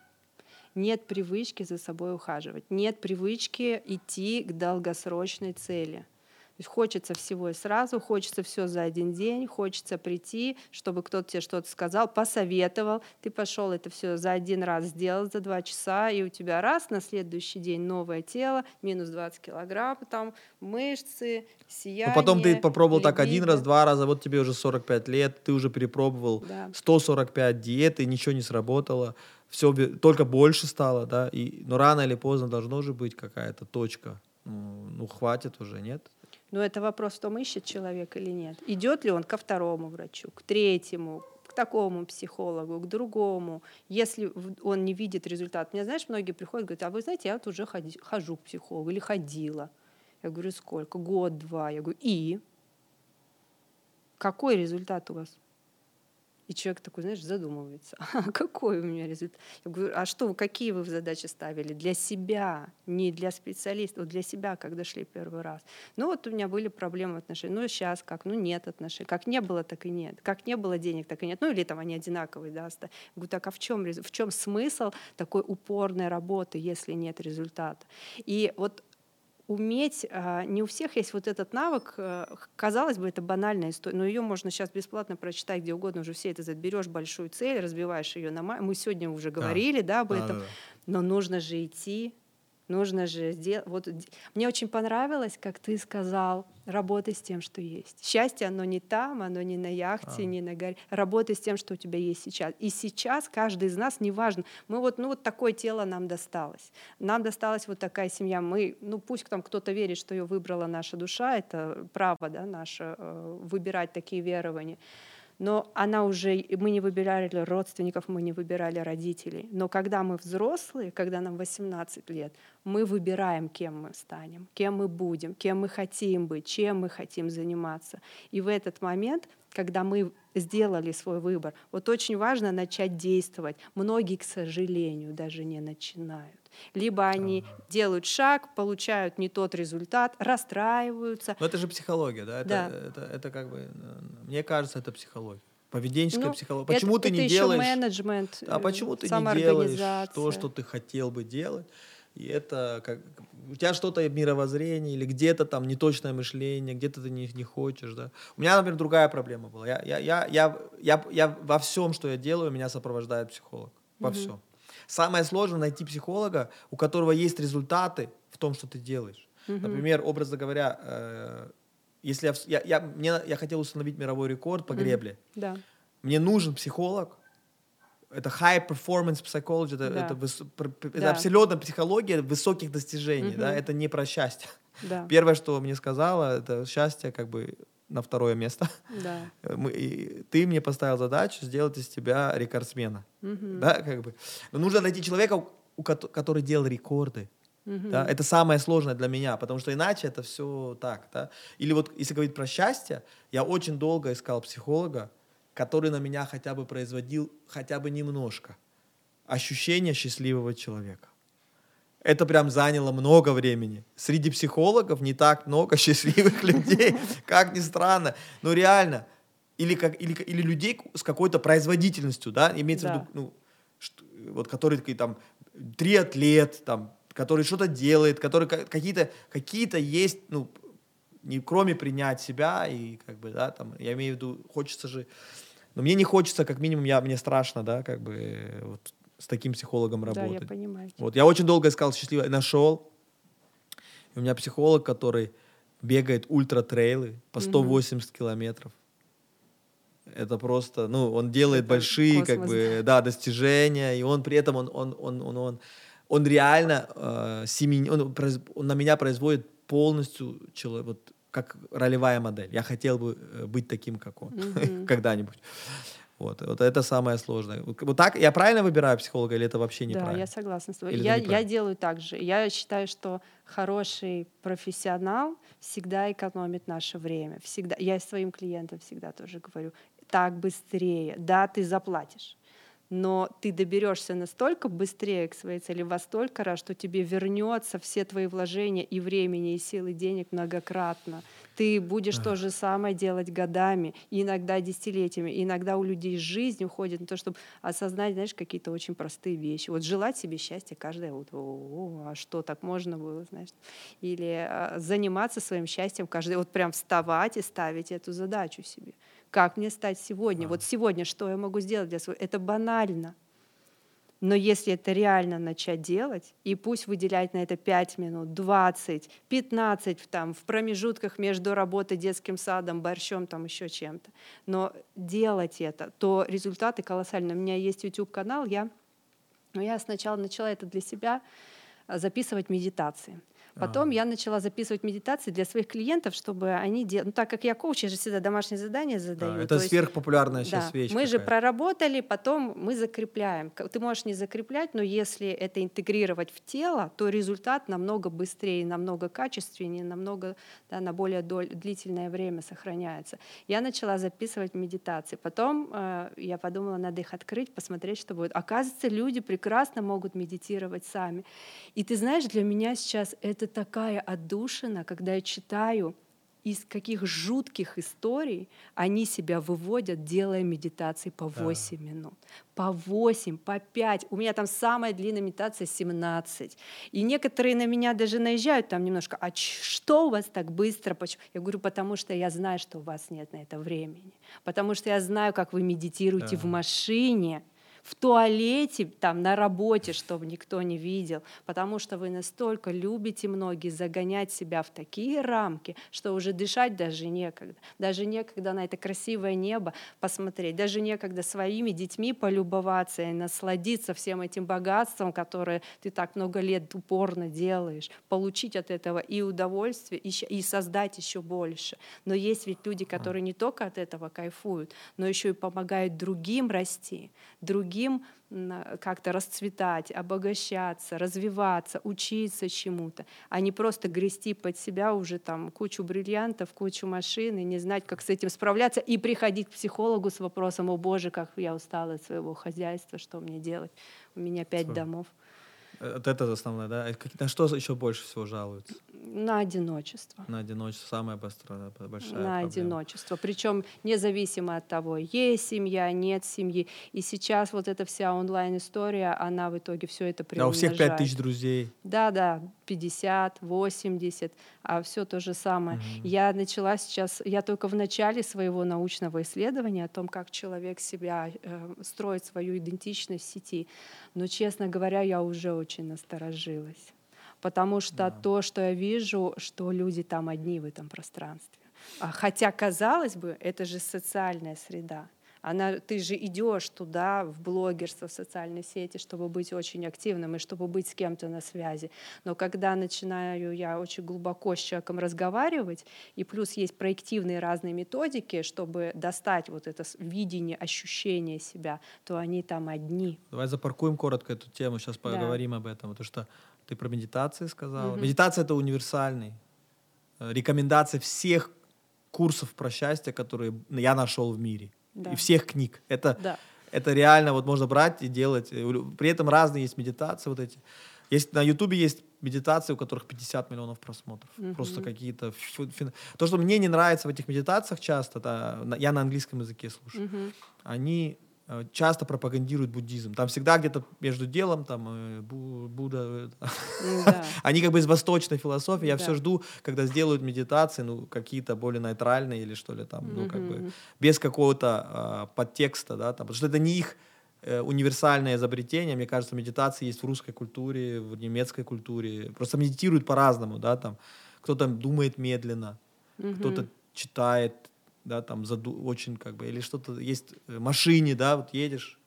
Нет привычки за собой ухаживать. Нет привычки идти к долгосрочной цели. То есть хочется всего и сразу, хочется все за один день, хочется прийти, чтобы кто-то тебе что-то сказал, посоветовал, ты пошел это все за один раз сделал за два часа, и у тебя раз на следующий день новое тело, минус 20 килограмм, там мышцы, сияние. Но потом ты попробовал так один либидо. раз, два раза, вот тебе уже 45 лет, ты уже перепробовал Да. 145 диеты, ничего не сработало, все только больше стало, да, и, но рано или поздно должно же быть какая-то точка. Ну, ну, хватит уже, нет? Но это вопрос в том, ищет человек или нет. Идет ли он ко второму врачу, к третьему, к такому психологу, к другому. Если он не видит результат. Мне, знаешь, многие приходят, говорят, а вы знаете, я вот уже ходи- хожу к психологу или ходила. Я говорю, сколько? Год-два. Я говорю, и? Какой результат у вас? И человек такой, знаешь, задумывается, «А какой у меня результат? Я говорю, а что, какие вы задачи ставили? Для себя, не для специалистов, для себя, когда шли первый раз. Ну вот у меня были проблемы в отношениях, ну сейчас как, ну нет отношений, как не было, так и нет, как не было денег, так и нет, ну или там они одинаковые, да, Я говорю, так а в чем, в чем смысл такой упорной работы, если нет результата? И вот уметь, а, не у всех есть вот этот навык, э, казалось бы, это банальная история, но ее можно сейчас бесплатно прочитать где угодно, уже все это заберешь большую цель, разбиваешь ее на Мы сегодня уже говорили, да, об этом. Но нужно же идти, нужно же сделать. Вот мне очень понравилось, как ты сказал, работай с тем, что есть. Счастье, оно не там, оно не на яхте, А. не на горе. Работай с тем, что у тебя есть сейчас. И сейчас каждый из нас, неважно, мы вот, ну вот такое тело нам досталось. Нам досталась вот такая семья. Мы, ну пусть там кто-то верит, что ее выбрала наша душа, это право, да, наше, э, выбирать такие верования но она уже, мы не выбирали родственников, мы не выбирали родителей. Но когда мы взрослые, когда нам 18 лет, мы выбираем, кем мы станем, кем мы будем, кем мы хотим быть, чем мы хотим заниматься. И в этот момент, когда мы сделали свой выбор, вот очень важно начать действовать. Многие, к сожалению, даже не начинают. Либо они делают шаг, получают не тот результат, расстраиваются, Но это же психология, да? Это, Да. это, это как бы, э, мне кажется, это психология. Поведенческая Ну, психология. Почему это, ты это не делаешь? менеджмент, А почему ты не делаешь то, что ты хотел бы делать? И это как у тебя что-то мировоззрение или где-то там неточное мышление, где-то ты не, не хочешь, да. У меня, например, другая проблема была. Я, я, я, я, я, я во всем, что я делаю, меня сопровождает психолог. Во Мгм. всем. Самое сложное найти психолога, у которого есть результаты в том, что ты делаешь. Мгм. Например, образно говоря, э, если я, я, я, мне, я хотел установить мировой рекорд по Мгм. гребле, Да. мне нужен психолог. Это high performance psychology, это, Да. это, выс- это Да. абсолютно психология высоких достижений, да, Мгм. это не про счастье. Да. Первое, что мне сказала, это счастье как бы на второе место. Да. Мы- и ты мне поставил задачу сделать из тебя рекордсмена, Мгм. да, как бы. Но нужно найти человека, у- у кото- который делал рекорды. Мгм. Да, это самое сложное для меня, потому что иначе это все так. Да? Или вот если говорить про счастье, я очень долго искал психолога, который на меня хотя бы производил хотя бы немножко ощущение счастливого человека. Это прям заняло много времени. Среди психологов не так много счастливых людей, как ни странно. Но реально. Или, как, или, или людей с какой-то производительностью, да, имеется в Да. виду, ну, что- вот который такие там триатлет, там, который что-то делает, который ка- какие-то какие-то есть, ну, не кроме принять себя и как бы, да, там, я имею в виду, хочется же, но мне не хочется, как минимум, я, мне страшно, да, как бы, э, вот с таким психологом Да, работать. я понимаю. Вот, я очень долго искал счастливого, нашел. И у меня психолог, который бегает ультра-трейлы по Мгм. 180 километров. это просто, ну, он делает Это большие, как космос, бы, да, достижения, и он при этом, он, он, он, он, он, он реально э, семени- он, он на меня производит полностью человек, вот как ролевая модель. Я хотел бы э, быть таким, как он, Мгм. когда-нибудь. Вот, вот это самое сложное. Вот так я правильно выбираю психолога или это вообще Да, неправильно? я согласна с тобой. Или Я, я делаю так же. Я считаю, что хороший профессионал всегда экономит наше время. Всегда. Я своим клиентам всегда тоже говорю, так быстрее. Да, ты заплатишь, но ты доберешься настолько быстрее к своей цели во столько раз, что тебе вернется все твои вложения и времени, и сил, и денег многократно. Ты будешь то же самое делать годами, иногда десятилетиями. Иногда у людей жизнь уходит на то, чтобы осознать, знаешь, какие-то очень простые вещи. Вот желать себе счастья каждое утро. О, а что, так можно было, знаешь? Или а, заниматься своим счастьем каждый Вот прям вставать и ставить эту задачу себе. Как мне стать сегодня? Вот сегодня что я могу сделать для своего? Это банально. Но если это реально начать делать, и пусть выделять на это 5 минут, 20, 15 в, там, в промежутках между работой, детским садом, борщом, там еще чем-то, но делать это, то результаты колоссальные. У меня есть YouTube-канал, я, ну, я сначала начала это для себя а, записывать медитации. Потом я начала записывать медитации для своих клиентов, чтобы они делали... Ну, так как я коуч, я же всегда домашние задания задаю. Да, то это есть- сверхпопулярная сейчас да. вещь. Мы же какая-то. проработали, потом мы закрепляем. Ты можешь не закреплять, но если это интегрировать в тело, то результат намного быстрее, намного качественнее, намного да, на более доль- длительное время сохраняется. Я начала записывать медитации. Потом э, я подумала, надо их открыть, посмотреть, что будет. Оказывается, люди прекрасно могут медитировать сами. И ты знаешь, для меня сейчас это такая отдушина, когда я читаю из каких жутких историй они себя выводят, делая медитации по 8 минут. По 8, по 5. У меня там самая длинная медитация 17. И некоторые на меня даже наезжают там немножко, а что у вас так быстро? Почему? Я говорю, потому что я знаю, что у вас нет на это времени. Потому что я знаю, как вы медитируете Да. в машине, в туалете, там, на работе, чтобы никто не видел, потому что вы настолько любите многие загонять себя в такие рамки, что уже дышать даже некогда. Даже некогда на это красивое небо посмотреть, даже некогда своими детьми полюбоваться и насладиться всем этим богатством, которое ты так много лет упорно делаешь, получить от этого и удовольствие, и, создать еще больше. Но есть ведь люди, которые не только от этого кайфуют, но еще и помогают другим расти, другим м, как-то расцветать, обогащаться, развиваться, учиться чему-то, а не просто грести под себя уже там кучу бриллиантов, кучу машин и не знать, как с этим справляться, и приходить к психологу с вопросом, о боже, как я устала от своего хозяйства, что мне делать? У меня пять домов. Вот это основное, да? Как- На что еще больше всего жалуются? На одиночество. На одиночество самая быстро- большая на проблема. одиночество. Причем независимо от того, есть семья, нет семьи. И сейчас вот эта вся онлайн-история, она в итоге все это Да, у всех пять приумножает. тысяч друзей. Да, да, 50, 80, а все то же самое. Я начала сейчас, я только в начале своего научного исследования о том, как человек себя э, строит свою идентичность в сети. Но, честно говоря, я уже очень насторожилась. Потому что Да. то, что я вижу, что люди там одни в этом пространстве. А Хотя, казалось бы, это же социальная среда. Она, ты же идешь туда, в блогерство, в социальные сети, чтобы быть очень активным и чтобы быть с кем-то на связи. Но когда начинаю я очень глубоко с человеком разговаривать, и плюс есть проективные разные методики, чтобы достать вот это видение, ощущение себя, то они там одни. Давай запаркуем коротко эту тему, сейчас Да. поговорим об этом. Потому что ты про медитации сказала. Мгм. Медитация — это универсальный. э, Рекомендация всех курсов про счастье, которые я нашел в мире. Да. И всех книг. Это, Да. это реально вот можно брать и делать. При этом разные есть медитации вот эти. Есть, на Ютубе есть медитации, у которых 50 миллионов просмотров. Просто какие-то... То, что мне не нравится в этих медитациях часто, это, я на английском языке слушаю Мгм. они часто пропагандируют буддизм. Там всегда где-то между делом, там, э, Бу- Будда, э, Да. они как бы из восточной философии. Я Да. все жду, когда сделают медитации, ну, какие-то более нейтральные или что ли там, ну, как бы без какого-то а, подтекста, да, там, потому что это не их э, универсальное изобретение. Мне кажется, медитации есть в русской культуре, в немецкой культуре. Просто медитируют по-разному, да, там. Кто-то думает медленно, кто-то читает да, там заду, очень как бы, или что-то есть в машине, да, вот едешь,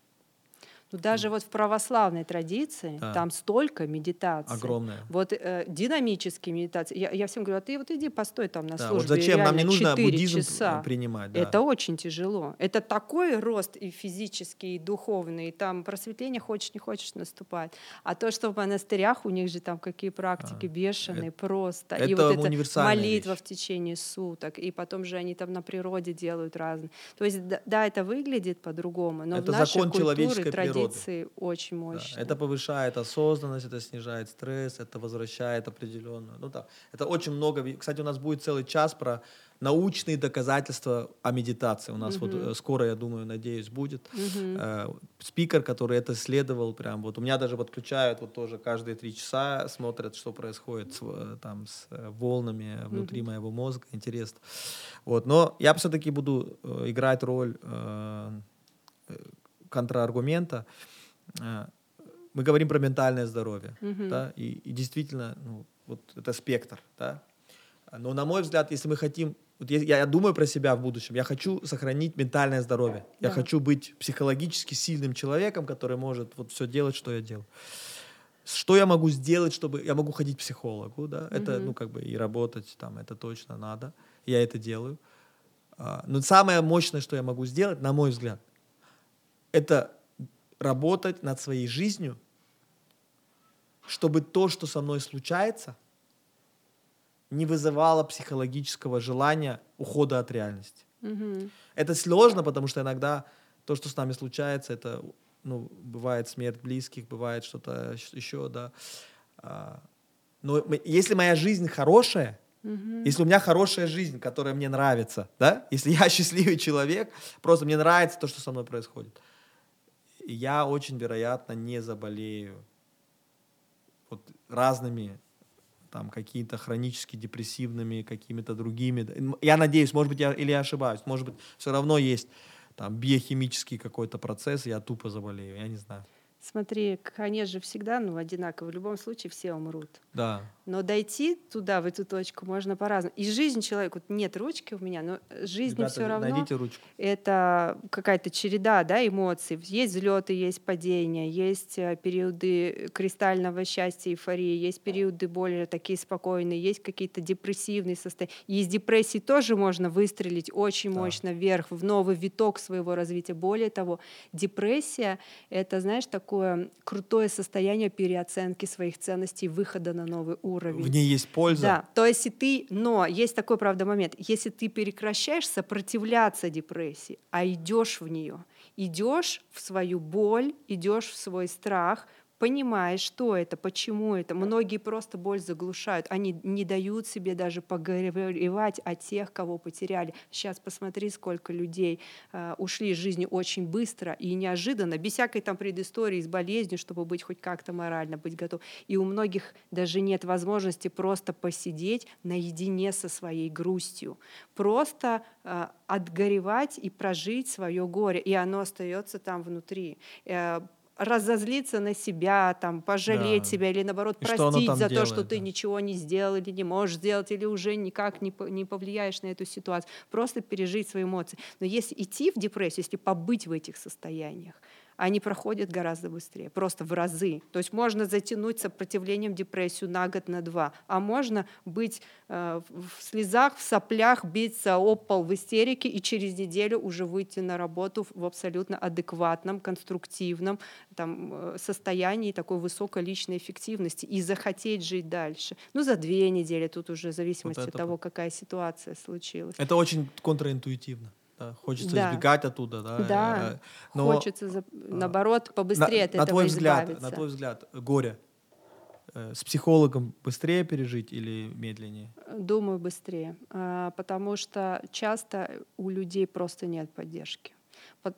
Ну, даже вот в православной традиции Да. там столько медитаций. огромное. Вот э, динамические медитации. Я, я всем говорю, а ты вот иди постой там на Да, службе. вот зачем нам не нужно 4 буддизм часа. принимать, да. Это очень тяжело. Это такой рост и физический, и духовный. Там просветление хочешь, не хочешь наступать. А то, что в монастырях у них же там какие практики бешеные просто. и А, это вот это молитва вещь. в течение суток. И потом же они там на природе делают разные. То есть да, да, это выглядит по-другому, но Это в нашей закон культуре, человеческой природы. Традиции очень Да, мощно. Это повышает осознанность, это снижает стресс, это возвращает определенную. Ну, да. Это очень много. Кстати, у нас будет целый час про научные доказательства о медитации. У нас вот Мгм. э, скоро, я думаю, надеюсь, будет Мгм. э, спикер, который это исследовал прям. Вот у меня даже подключают вот тоже каждые три часа смотрят, что происходит с, э, там с э, волнами внутри моего мозга. Интересно. Вот, но я все-таки буду играть роль э, контраргумента. Э, мы говорим про ментальное здоровье, Мгм. да, и, и действительно, ну, вот это спектр, да. Но на мой взгляд, если мы хотим, вот я, я думаю про себя в будущем, я хочу сохранить ментальное здоровье, я Да. хочу быть психологически сильным человеком, который может вот все делать, что я делаю. Что я могу сделать, чтобы я могу ходить к психологу, да? Это Мгм. ну как бы и работать там, это точно надо, я это делаю. А, Но самое мощное, что я могу сделать, на мой взгляд, это работать над своей жизнью, чтобы то, что со мной случается, не вызывало психологического желания ухода от реальности. Мгм. Это сложно, потому что иногда то, что с нами случается, это, ну, бывает смерть близких, бывает что-то еще, да. А, Но если моя жизнь хорошая, Мгм. если у меня хорошая жизнь, которая мне нравится, да, если я счастливый человек, просто мне нравится то, что со мной происходит, я очень вероятно не заболею вот разными там какими-то хронически депрессивными, какими-то другими. Я надеюсь, может быть, я или я ошибаюсь, может быть, все равно есть там биохимический какой-то процесс, и я тупо заболею, я не знаю. Смотри, конец же всегда ну, одинаковый. В любом случае все умрут. Да. Но дойти туда, в эту точку, можно по-разному. И жизнь человека, вот нет ручки у меня, но жизнь Ребята, все равно найдите ручку. это какая-то череда да, эмоций. Есть взлеты, есть падения, есть э, периоды кристального счастья, эйфории, есть периоды более такие спокойные, есть какие-то депрессивные состояния. И из депрессии тоже можно выстрелить очень Да. мощно вверх, в новый виток своего развития. Более того, депрессия — это, знаешь, такое крутое состояние переоценки своих ценностей, выхода на новый уровень. В ней есть польза. Да, то есть и ты, но есть такой, правда, момент, если ты прекращаешь сопротивляться депрессии, а идешь в нее, идешь в свою боль, идешь в свой страх, понимаешь, что это, почему это. Многие просто боль заглушают, они не дают себе даже поговоревать о тех, кого потеряли. Сейчас посмотри, сколько людей э, ушли из жизни очень быстро и неожиданно, без всякой там предыстории, с болезнью, чтобы быть хоть как-то морально, быть готов. И у многих даже нет возможности просто посидеть наедине со своей грустью, просто э, отгоревать и прожить свое горе, и оно остается там внутри. Э, разозлиться на себя, там, пожалеть Да. себя или наоборот И простить за то, что делает, ты да. ничего не сделал или не можешь сделать, или уже никак не, не повлияешь на эту ситуацию. Просто пережить свои эмоции. Но если идти в депрессию, если побыть в этих состояниях, они проходят гораздо быстрее, просто в разы. То есть можно затянуть сопротивлением депрессию на год, на два, а можно быть э, в слезах, в соплях, биться об пол в истерике и через неделю уже выйти на работу в- абсолютно адекватном, конструктивном там, э, состоянии такой высокой личной эффективности и захотеть жить дальше. Ну, за две недели, тут уже в зависимости от это того, какая ситуация случилась. Это очень контринтуитивно. Да. Хочется Да. избегать оттуда, да. Да, э, но Хочется, за- наоборот, побыстрее на, от на этого твой взгляд, избавиться. на твой взгляд, горе э, с психологом быстрее пережить или медленнее? Думаю, быстрее, а, потому что часто у людей просто нет поддержки.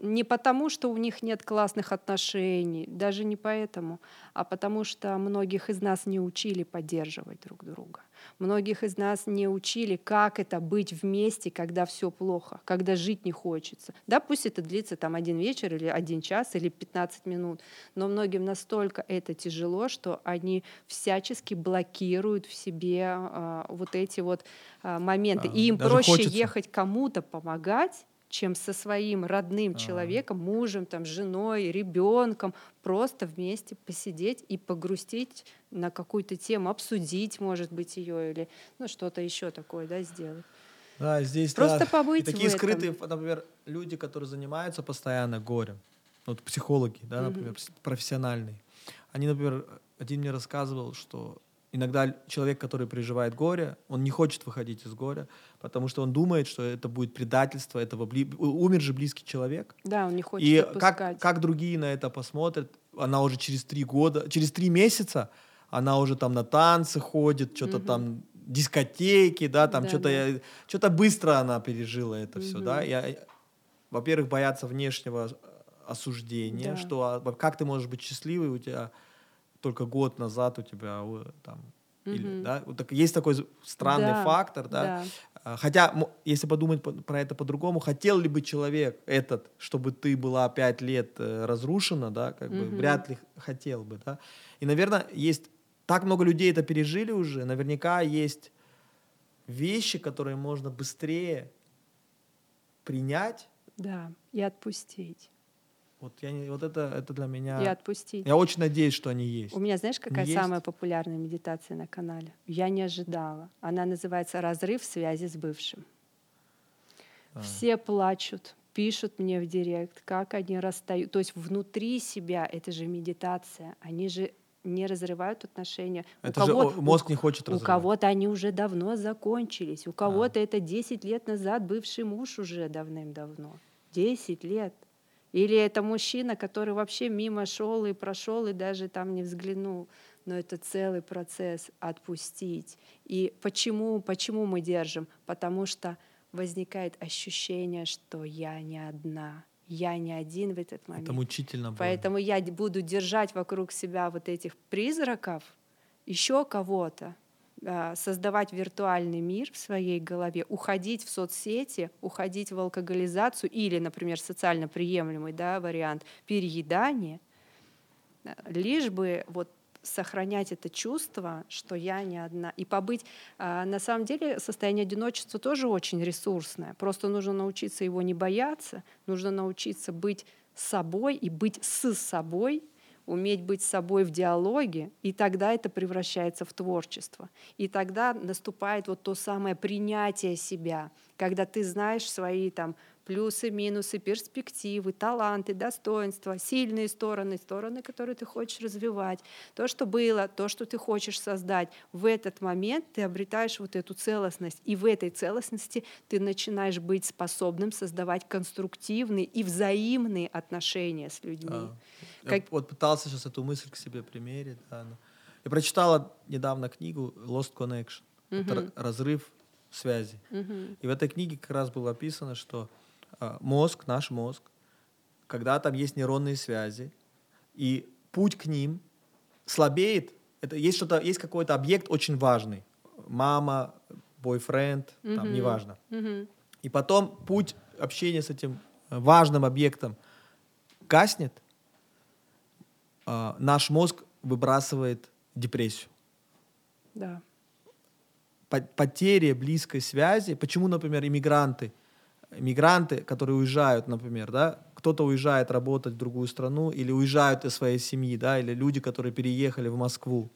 Не потому, что у них нет классных отношений, даже не поэтому, а потому что многих из нас не учили поддерживать друг друга. Многих из нас не учили, как это быть вместе, когда все плохо, когда жить не хочется. Да, пусть это длится там один вечер или один час или 15 минут, но многим настолько это тяжело, что они всячески блокируют в себе э, вот эти вот э, моменты. А, И им проще хочется. ехать кому-то помогать, чем со своим родным А. человеком, мужем, там, женой, ребенком, просто вместе посидеть и погрустить на какую-то тему, обсудить, может быть, ее или ну, что-то еще такое, да, сделать. Да, здесь Просто да, побыть и такие в этом. скрытые, например, люди, которые занимаются постоянно горем, вот психологи, да, например, пс- профессиональные. Они, например, один мне рассказывал, что иногда человек, который переживает горе, он не хочет выходить из горя, потому что он думает, что это будет предательство этого бли- умер же близкий человек. Да, он не хочет И отпускать. как, как другие на это посмотрят, она уже через три года, через три месяца, она уже там на танцы ходит, что-то Мгм. там дискотеки, да, там Да, что-то, да. что-то быстро она пережила это все, да. Я, во-первых, боятся внешнего осуждения, Да. что а, как ты можешь быть счастливой, у тебя только год назад у тебя там, или, Мгм. да, вот так, есть такой странный Да, фактор, да, да. а, Хотя, если подумать по- про это по-другому, хотел ли бы человек этот, чтобы ты была пять лет э, разрушена, да, как бы Мгм. вряд ли хотел бы, да. И, наверное, есть так много людей это пережили уже, наверняка есть вещи, которые можно быстрее принять. Да, и отпустить. Вот, я не, вот это, это для меня... И отпустить. Я очень надеюсь, что они есть. У меня, знаешь, какая Есть. самая популярная медитация на канале? Я не ожидала. Она называется «Разрыв связи с бывшим». А. Все плачут, пишут мне в директ, как они расстают. То есть внутри себя это же медитация. Они же не разрывают отношения. Это же о, мозг не хочет у разрывать. кого-то они уже давно закончились, у кого-то это 10 лет назад бывший муж уже давным-давно. 10 лет. Или это мужчина, который вообще мимо шел и прошел и даже там не взглянул. Но это целый процесс отпустить. И почему, почему мы держим? Потому что возникает ощущение, что я не одна, я не один в этот момент. Это мучительно больно. Поэтому я буду держать вокруг себя вот этих призраков, еще кого-то, создавать виртуальный мир в своей голове, уходить в соцсети, уходить в алкоголизацию или, например, социально приемлемый да, вариант переедания, а, лишь бы вот сохранять это чувство, что я не одна. И побыть... а, На самом деле состояние одиночества тоже очень ресурсное. Просто нужно научиться его не бояться, нужно научиться быть собой и быть с собой, уметь быть собой в диалоге, и тогда это превращается в творчество. И тогда наступает вот то самое принятие себя, когда ты знаешь свои там плюсы, минусы, перспективы, таланты, достоинства, сильные стороны, стороны, которые ты хочешь развивать, то, что было, то, что ты хочешь создать. В этот момент ты обретаешь вот эту целостность, и в этой целостности ты начинаешь быть способным создавать конструктивные и взаимные отношения с людьми. А, Я Как- вот пытался сейчас эту мысль к себе примерить. да, но- Я прочитала недавно книгу Lost Connection. Это р- разрыв связи. Мгм. И в этой книге как раз было описано, что а, мозг, наш мозг, когда там есть нейронные связи, и путь к ним слабеет, это есть что-то, есть какой-то объект очень важный. Мама, бойфренд, там, Мгм. неважно. Мгм. И потом путь общения с этим э, важным объектом гаснет, а, наш мозг выбрасывает депрессию. Да. По- Потеря близкой связи. Почему, например, иммигранты, иммигранты, которые уезжают, например, да, кто-то уезжает работать в другую страну или уезжают из своей семьи, да, или люди, которые переехали в Москву,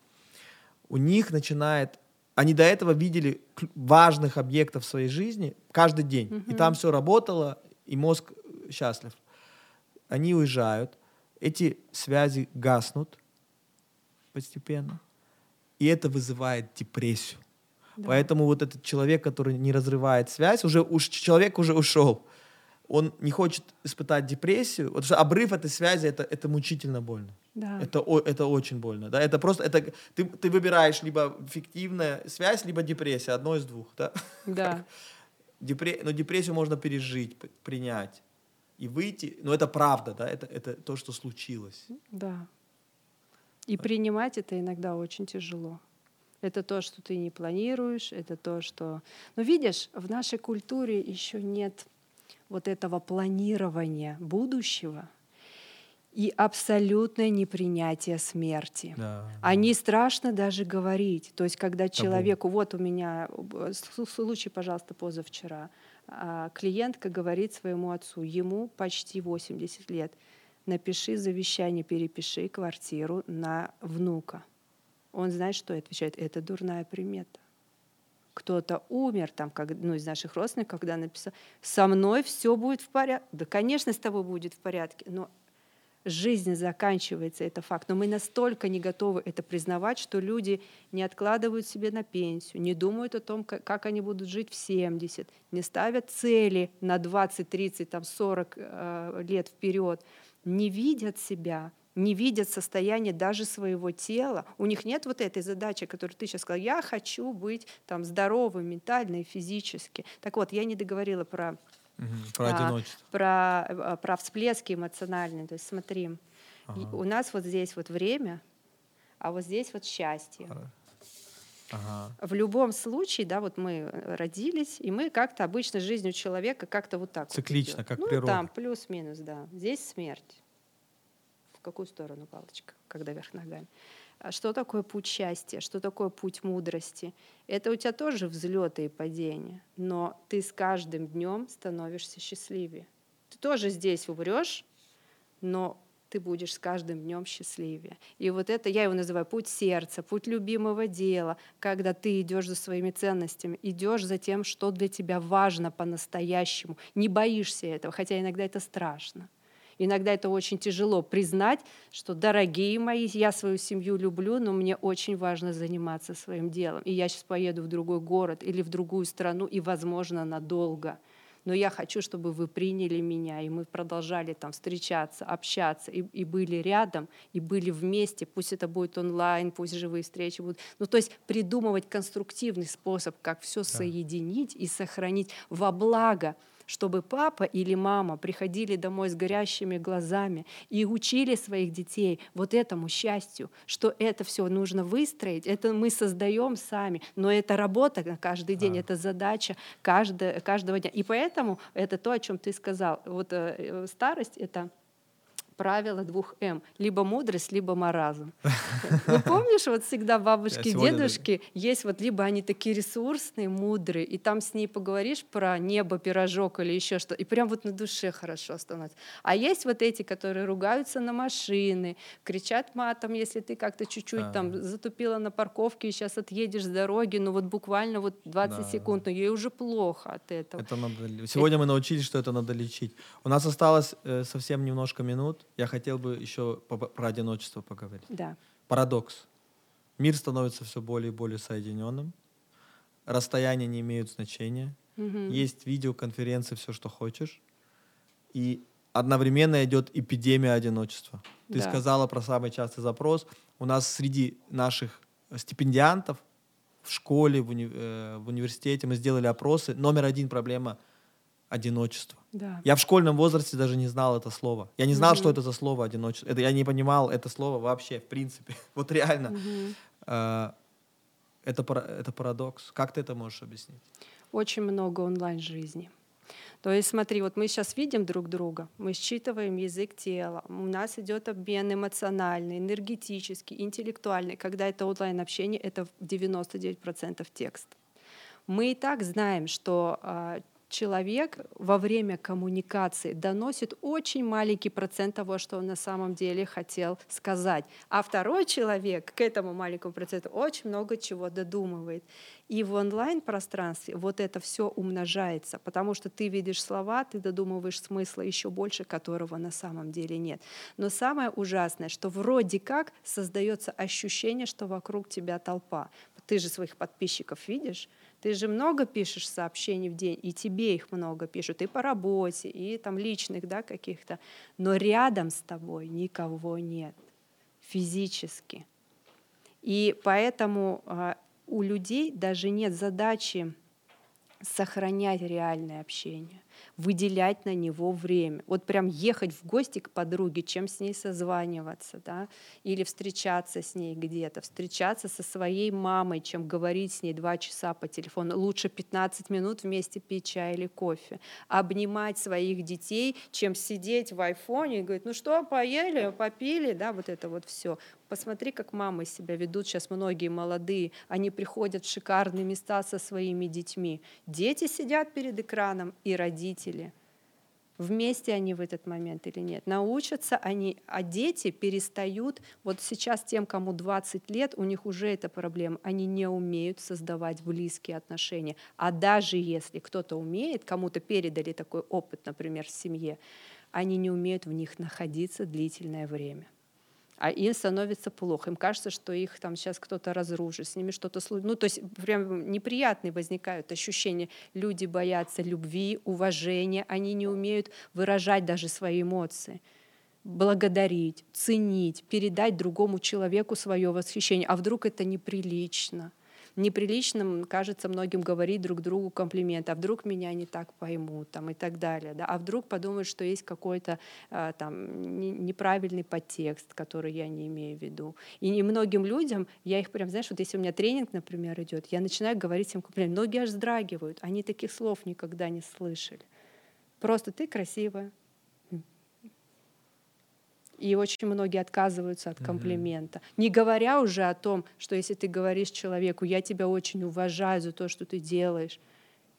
у них начинает они до этого видели важных объектов в своей жизни каждый день. И там все работало, и мозг э, счастлив. Они уезжают, эти связи гаснут постепенно, и это вызывает депрессию. Да. Поэтому вот этот человек, который не разрывает связь, уже уж человек уже ушел, он не хочет испытать депрессию, потому что обрыв этой связи это, это мучительно больно. Да. Это, это очень больно. Да? Это просто это, ты, ты выбираешь либо фиктивная связь, либо депрессия, одно из двух. Да? Да. Депре- но депрессию можно пережить, принять. И выйти, но это правда, да, это, это то, что случилось. Да. И принимать это иногда очень тяжело. Это то, что ты не планируешь, это то, что... Но видишь, в нашей культуре еще нет вот этого планирования будущего и абсолютное непринятие смерти. Да. О ней страшно даже говорить. То есть, когда человеку, вот у меня э, случай, пожалуйста, позавчера, а, клиентка говорит своему отцу, ему почти 80 лет, напиши завещание, перепиши квартиру на внука. Он знает, что отвечает. Это дурная примета. Кто-то умер, там, как, ну, из наших родственников, когда написал, со мной все будет в порядке. Да, конечно, с тобой будет в порядке, но жизнь заканчивается, это факт. Но мы настолько не готовы это признавать, что люди не откладывают себе на пенсию, не думают о том, как, они будут жить в 70, не ставят цели на 20, 30, там, 40 э, лет вперед, не видят себя, не видят состояние даже своего тела. У них нет вот этой задачи, которую ты сейчас сказал, я хочу быть там здоровым ментально и физически. Так вот, я не договорила про Про а, одиночество. про, э, про всплески эмоциональные. То есть смотри, Ага. у нас вот здесь вот время, а вот здесь вот счастье. Ага. В любом случае, да, вот мы э, родились, и мы как-то обычно жизнь у человека как-то вот так вот Циклично, идет. как ну, природа. там плюс-минус, да. Здесь смерть. В какую сторону палочка, когда вверх ногами? А что такое путь счастья? Что такое путь мудрости? Это у тебя тоже взлеты и падения, но ты с каждым днем становишься счастливее. Ты тоже здесь умрешь, но ты будешь с каждым днем счастливее. И вот это я его называю путь сердца, путь любимого дела, когда ты идешь за своими ценностями, идешь за тем, что для тебя важно по-настоящему, не боишься этого, хотя иногда это страшно. Иногда это очень тяжело признать, что, дорогие мои, я свою семью люблю, но мне очень важно заниматься своим делом. И я сейчас поеду в другой город или в другую страну, и, возможно, надолго но я хочу, чтобы вы приняли меня, и мы продолжали там встречаться, общаться, и, и были рядом, и были вместе, пусть это будет онлайн, пусть живые встречи будут. Ну, то есть придумывать конструктивный способ, как все соединить и сохранить во благо чтобы папа или мама приходили домой с горящими глазами и учили своих детей вот этому счастью, что это все нужно выстроить, это мы создаем сами, но это работа на каждый день, А. это задача каждого, каждого дня. И поэтому это то, о чем ты сказал. Вот э, э, старость это правило двух М. Либо мудрость, либо маразм. Ну, помнишь, вот всегда бабушки, дедушки есть вот либо они такие ресурсные, мудрые, и там с ней поговоришь про небо, пирожок или еще что, и прям вот на душе хорошо становится. А есть вот эти, которые ругаются на машины, кричат матом, если ты как-то чуть-чуть там А. затупила на парковке и сейчас отъедешь с дороги, ну вот буквально вот 20 Да. секунд, но ей уже плохо от этого. Это надо... Сегодня мы научились, что это надо лечить. У нас осталось э, совсем немножко минут. Я хотел бы еще про одиночество поговорить. Да. Парадокс. Мир становится все более и более соединенным. Расстояния не имеют значения. Мгм. Есть видеоконференции, все, что хочешь. И одновременно идет эпидемия одиночества. Ты Да. сказала про самый частый запрос. У нас среди наших стипендиантов в школе, в, уни- э, в университете мы сделали опросы. Номер один проблема — одиночество. Да. Я в школьном возрасте даже не знал это слово. Я не знал, Мгм. что это за слово одиночество. Это я не понимал это слово вообще, в принципе. Вот реально. А, это, это парадокс. Как ты это можешь объяснить? очень много онлайн-жизни. То есть смотри, вот мы сейчас видим друг друга, мы считываем язык тела, у нас идет обмен эмоциональный, энергетический, интеллектуальный. Когда это онлайн-общение, это в 99% текст. Мы и так знаем, что а, человек во время коммуникации доносит очень маленький процент того, что он на самом деле хотел сказать. А второй человек к этому маленькому проценту очень много чего додумывает. И в онлайн-пространстве вот это все умножается, потому что ты видишь слова, ты додумываешь смысла еще больше, которого на самом деле нет. Но самое ужасное, что вроде как создается ощущение, что вокруг тебя толпа. Ты же своих подписчиков видишь, ты же много пишешь сообщений в день, и тебе их много пишут, и по работе, и там личных, да, каких-то. Но рядом с тобой никого нет физически. И поэтому а, у людей даже нет задачи сохранять реальное общение. Выделять на него время. Вот прям ехать в гости к подруге, чем с ней созваниваться, да, или встречаться с ней где-то, встречаться со своей мамой, чем говорить с ней два часа по телефону. Лучше 15 минут вместе пить чай или кофе. Обнимать своих детей, чем сидеть в айфоне и говорить, ну что, поели, попили, да, вот это вот все. Посмотри, как мамы себя ведут сейчас многие молодые. Они приходят в шикарные места со своими детьми. Дети сидят перед экраном и родители. Вместе они в этот момент или нет. Научатся они, а дети перестают, вот сейчас тем, кому 20 лет, у них уже эта проблема, они не умеют создавать близкие отношения. А даже если кто-то умеет, кому-то передали такой опыт, например, в семье, они не умеют в них находиться длительное время а им становится плохо. Им кажется, что их там сейчас кто-то разрушит, с ними что-то случится. Ну, то есть прям неприятные возникают ощущения. Люди боятся любви, уважения, они не умеют выражать даже свои эмоции благодарить, ценить, передать другому человеку свое восхищение. А вдруг это неприлично? Неприличным кажется многим говорить друг другу комплименты, а вдруг меня не так поймут там, и так далее, да? а вдруг подумают, что есть какой-то э, там неправильный подтекст, который я не имею в виду. И многим людям, я их прям, знаешь, вот если у меня тренинг, например, идет, я начинаю говорить им комплименты, многие аж вздрагивают, они таких слов никогда не слышали. Просто ты красивая, и очень многие отказываются от комплимента. Mm-hmm. Не говоря уже о том, что если ты говоришь человеку, я тебя очень уважаю за то, что ты делаешь,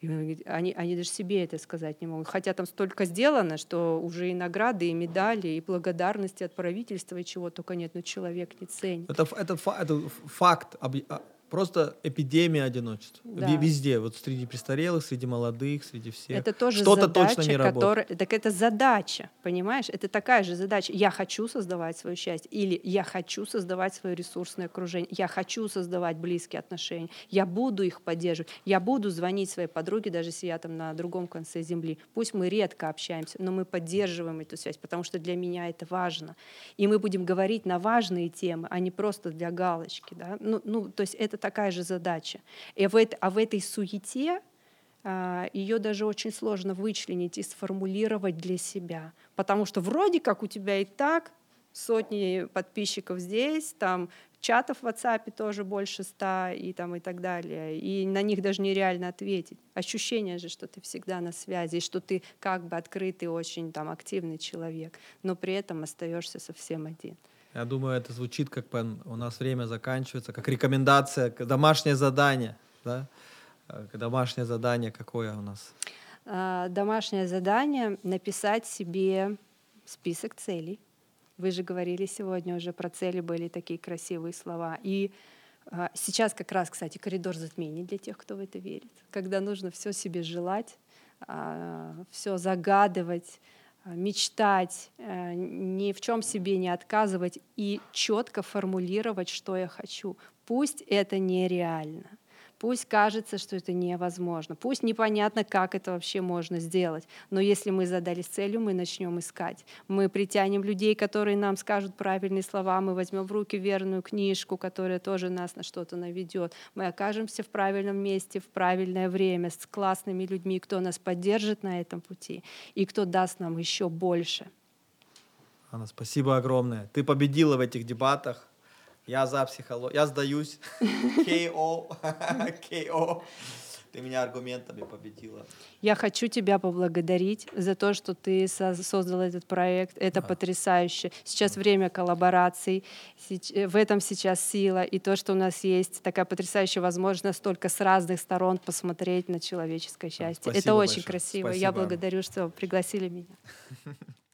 и они, они даже себе это сказать не могут. Хотя там столько сделано, что уже и награды, и медали, и благодарности от правительства, и чего только нет, но человек не ценит. Это, это, это факт, а, Просто эпидемия одиночества. Да. Везде, вот среди престарелых, среди молодых, среди всех. Это тоже Что-то задача, точно не работает. Которая, так это задача, понимаешь? Это такая же задача. Я хочу создавать свое счастье. Или я хочу создавать свое ресурсное окружение. Я хочу создавать близкие отношения. Я буду их поддерживать. Я буду звонить своей подруге, даже если я там на другом конце земли. Пусть мы редко общаемся, но мы поддерживаем эту связь, потому что для меня это важно. И мы будем говорить на важные темы, а не просто для галочки. Да? Ну, ну, то есть это такая же задача. И в это, а в этой суете а, ее даже очень сложно вычленить и сформулировать для себя. Потому что вроде как у тебя и так сотни подписчиков здесь, там чатов в WhatsApp тоже больше ста и, там, и так далее. И на них даже нереально ответить. Ощущение же, что ты всегда на связи, что ты как бы открытый, очень там, активный человек, но при этом остаешься совсем один. Я думаю, это звучит как у нас время заканчивается, как рекомендация, домашнее задание. Да? Э, домашнее задание какое у нас? А, домашнее задание — написать себе список целей. Вы же говорили сегодня уже про цели, были такие красивые слова. И а, сейчас как раз, кстати, коридор затмений для тех, кто в это верит. Когда нужно все себе желать, а, все загадывать, Э, мечтать, э, ни в чем себе не отказывать и четко формулировать, что я хочу. Пусть это нереально. Пусть кажется, что это невозможно. Пусть непонятно, как это вообще можно сделать. Но если мы задались целью, мы начнем искать. Мы притянем людей, которые нам скажут правильные слова. Мы возьмем в руки верную книжку, которая тоже нас на что-то наведет. Мы окажемся в правильном месте в правильное время с классными людьми, кто нас поддержит на этом пути и кто даст нам еще больше. Анна, спасибо огромное. Ты победила в этих дебатах. Я за психологию. Я сдаюсь. КО. КО. Ты меня аргументами победила. Я хочу тебя поблагодарить за то, что ты создал этот проект. Это да. потрясающе. Сейчас время коллабораций, в этом сейчас сила. И то, что у нас есть такая потрясающая возможность только с разных сторон посмотреть на человеческое счастье. Спасибо Это очень большое. красиво. Спасибо. Я благодарю, что пригласили меня.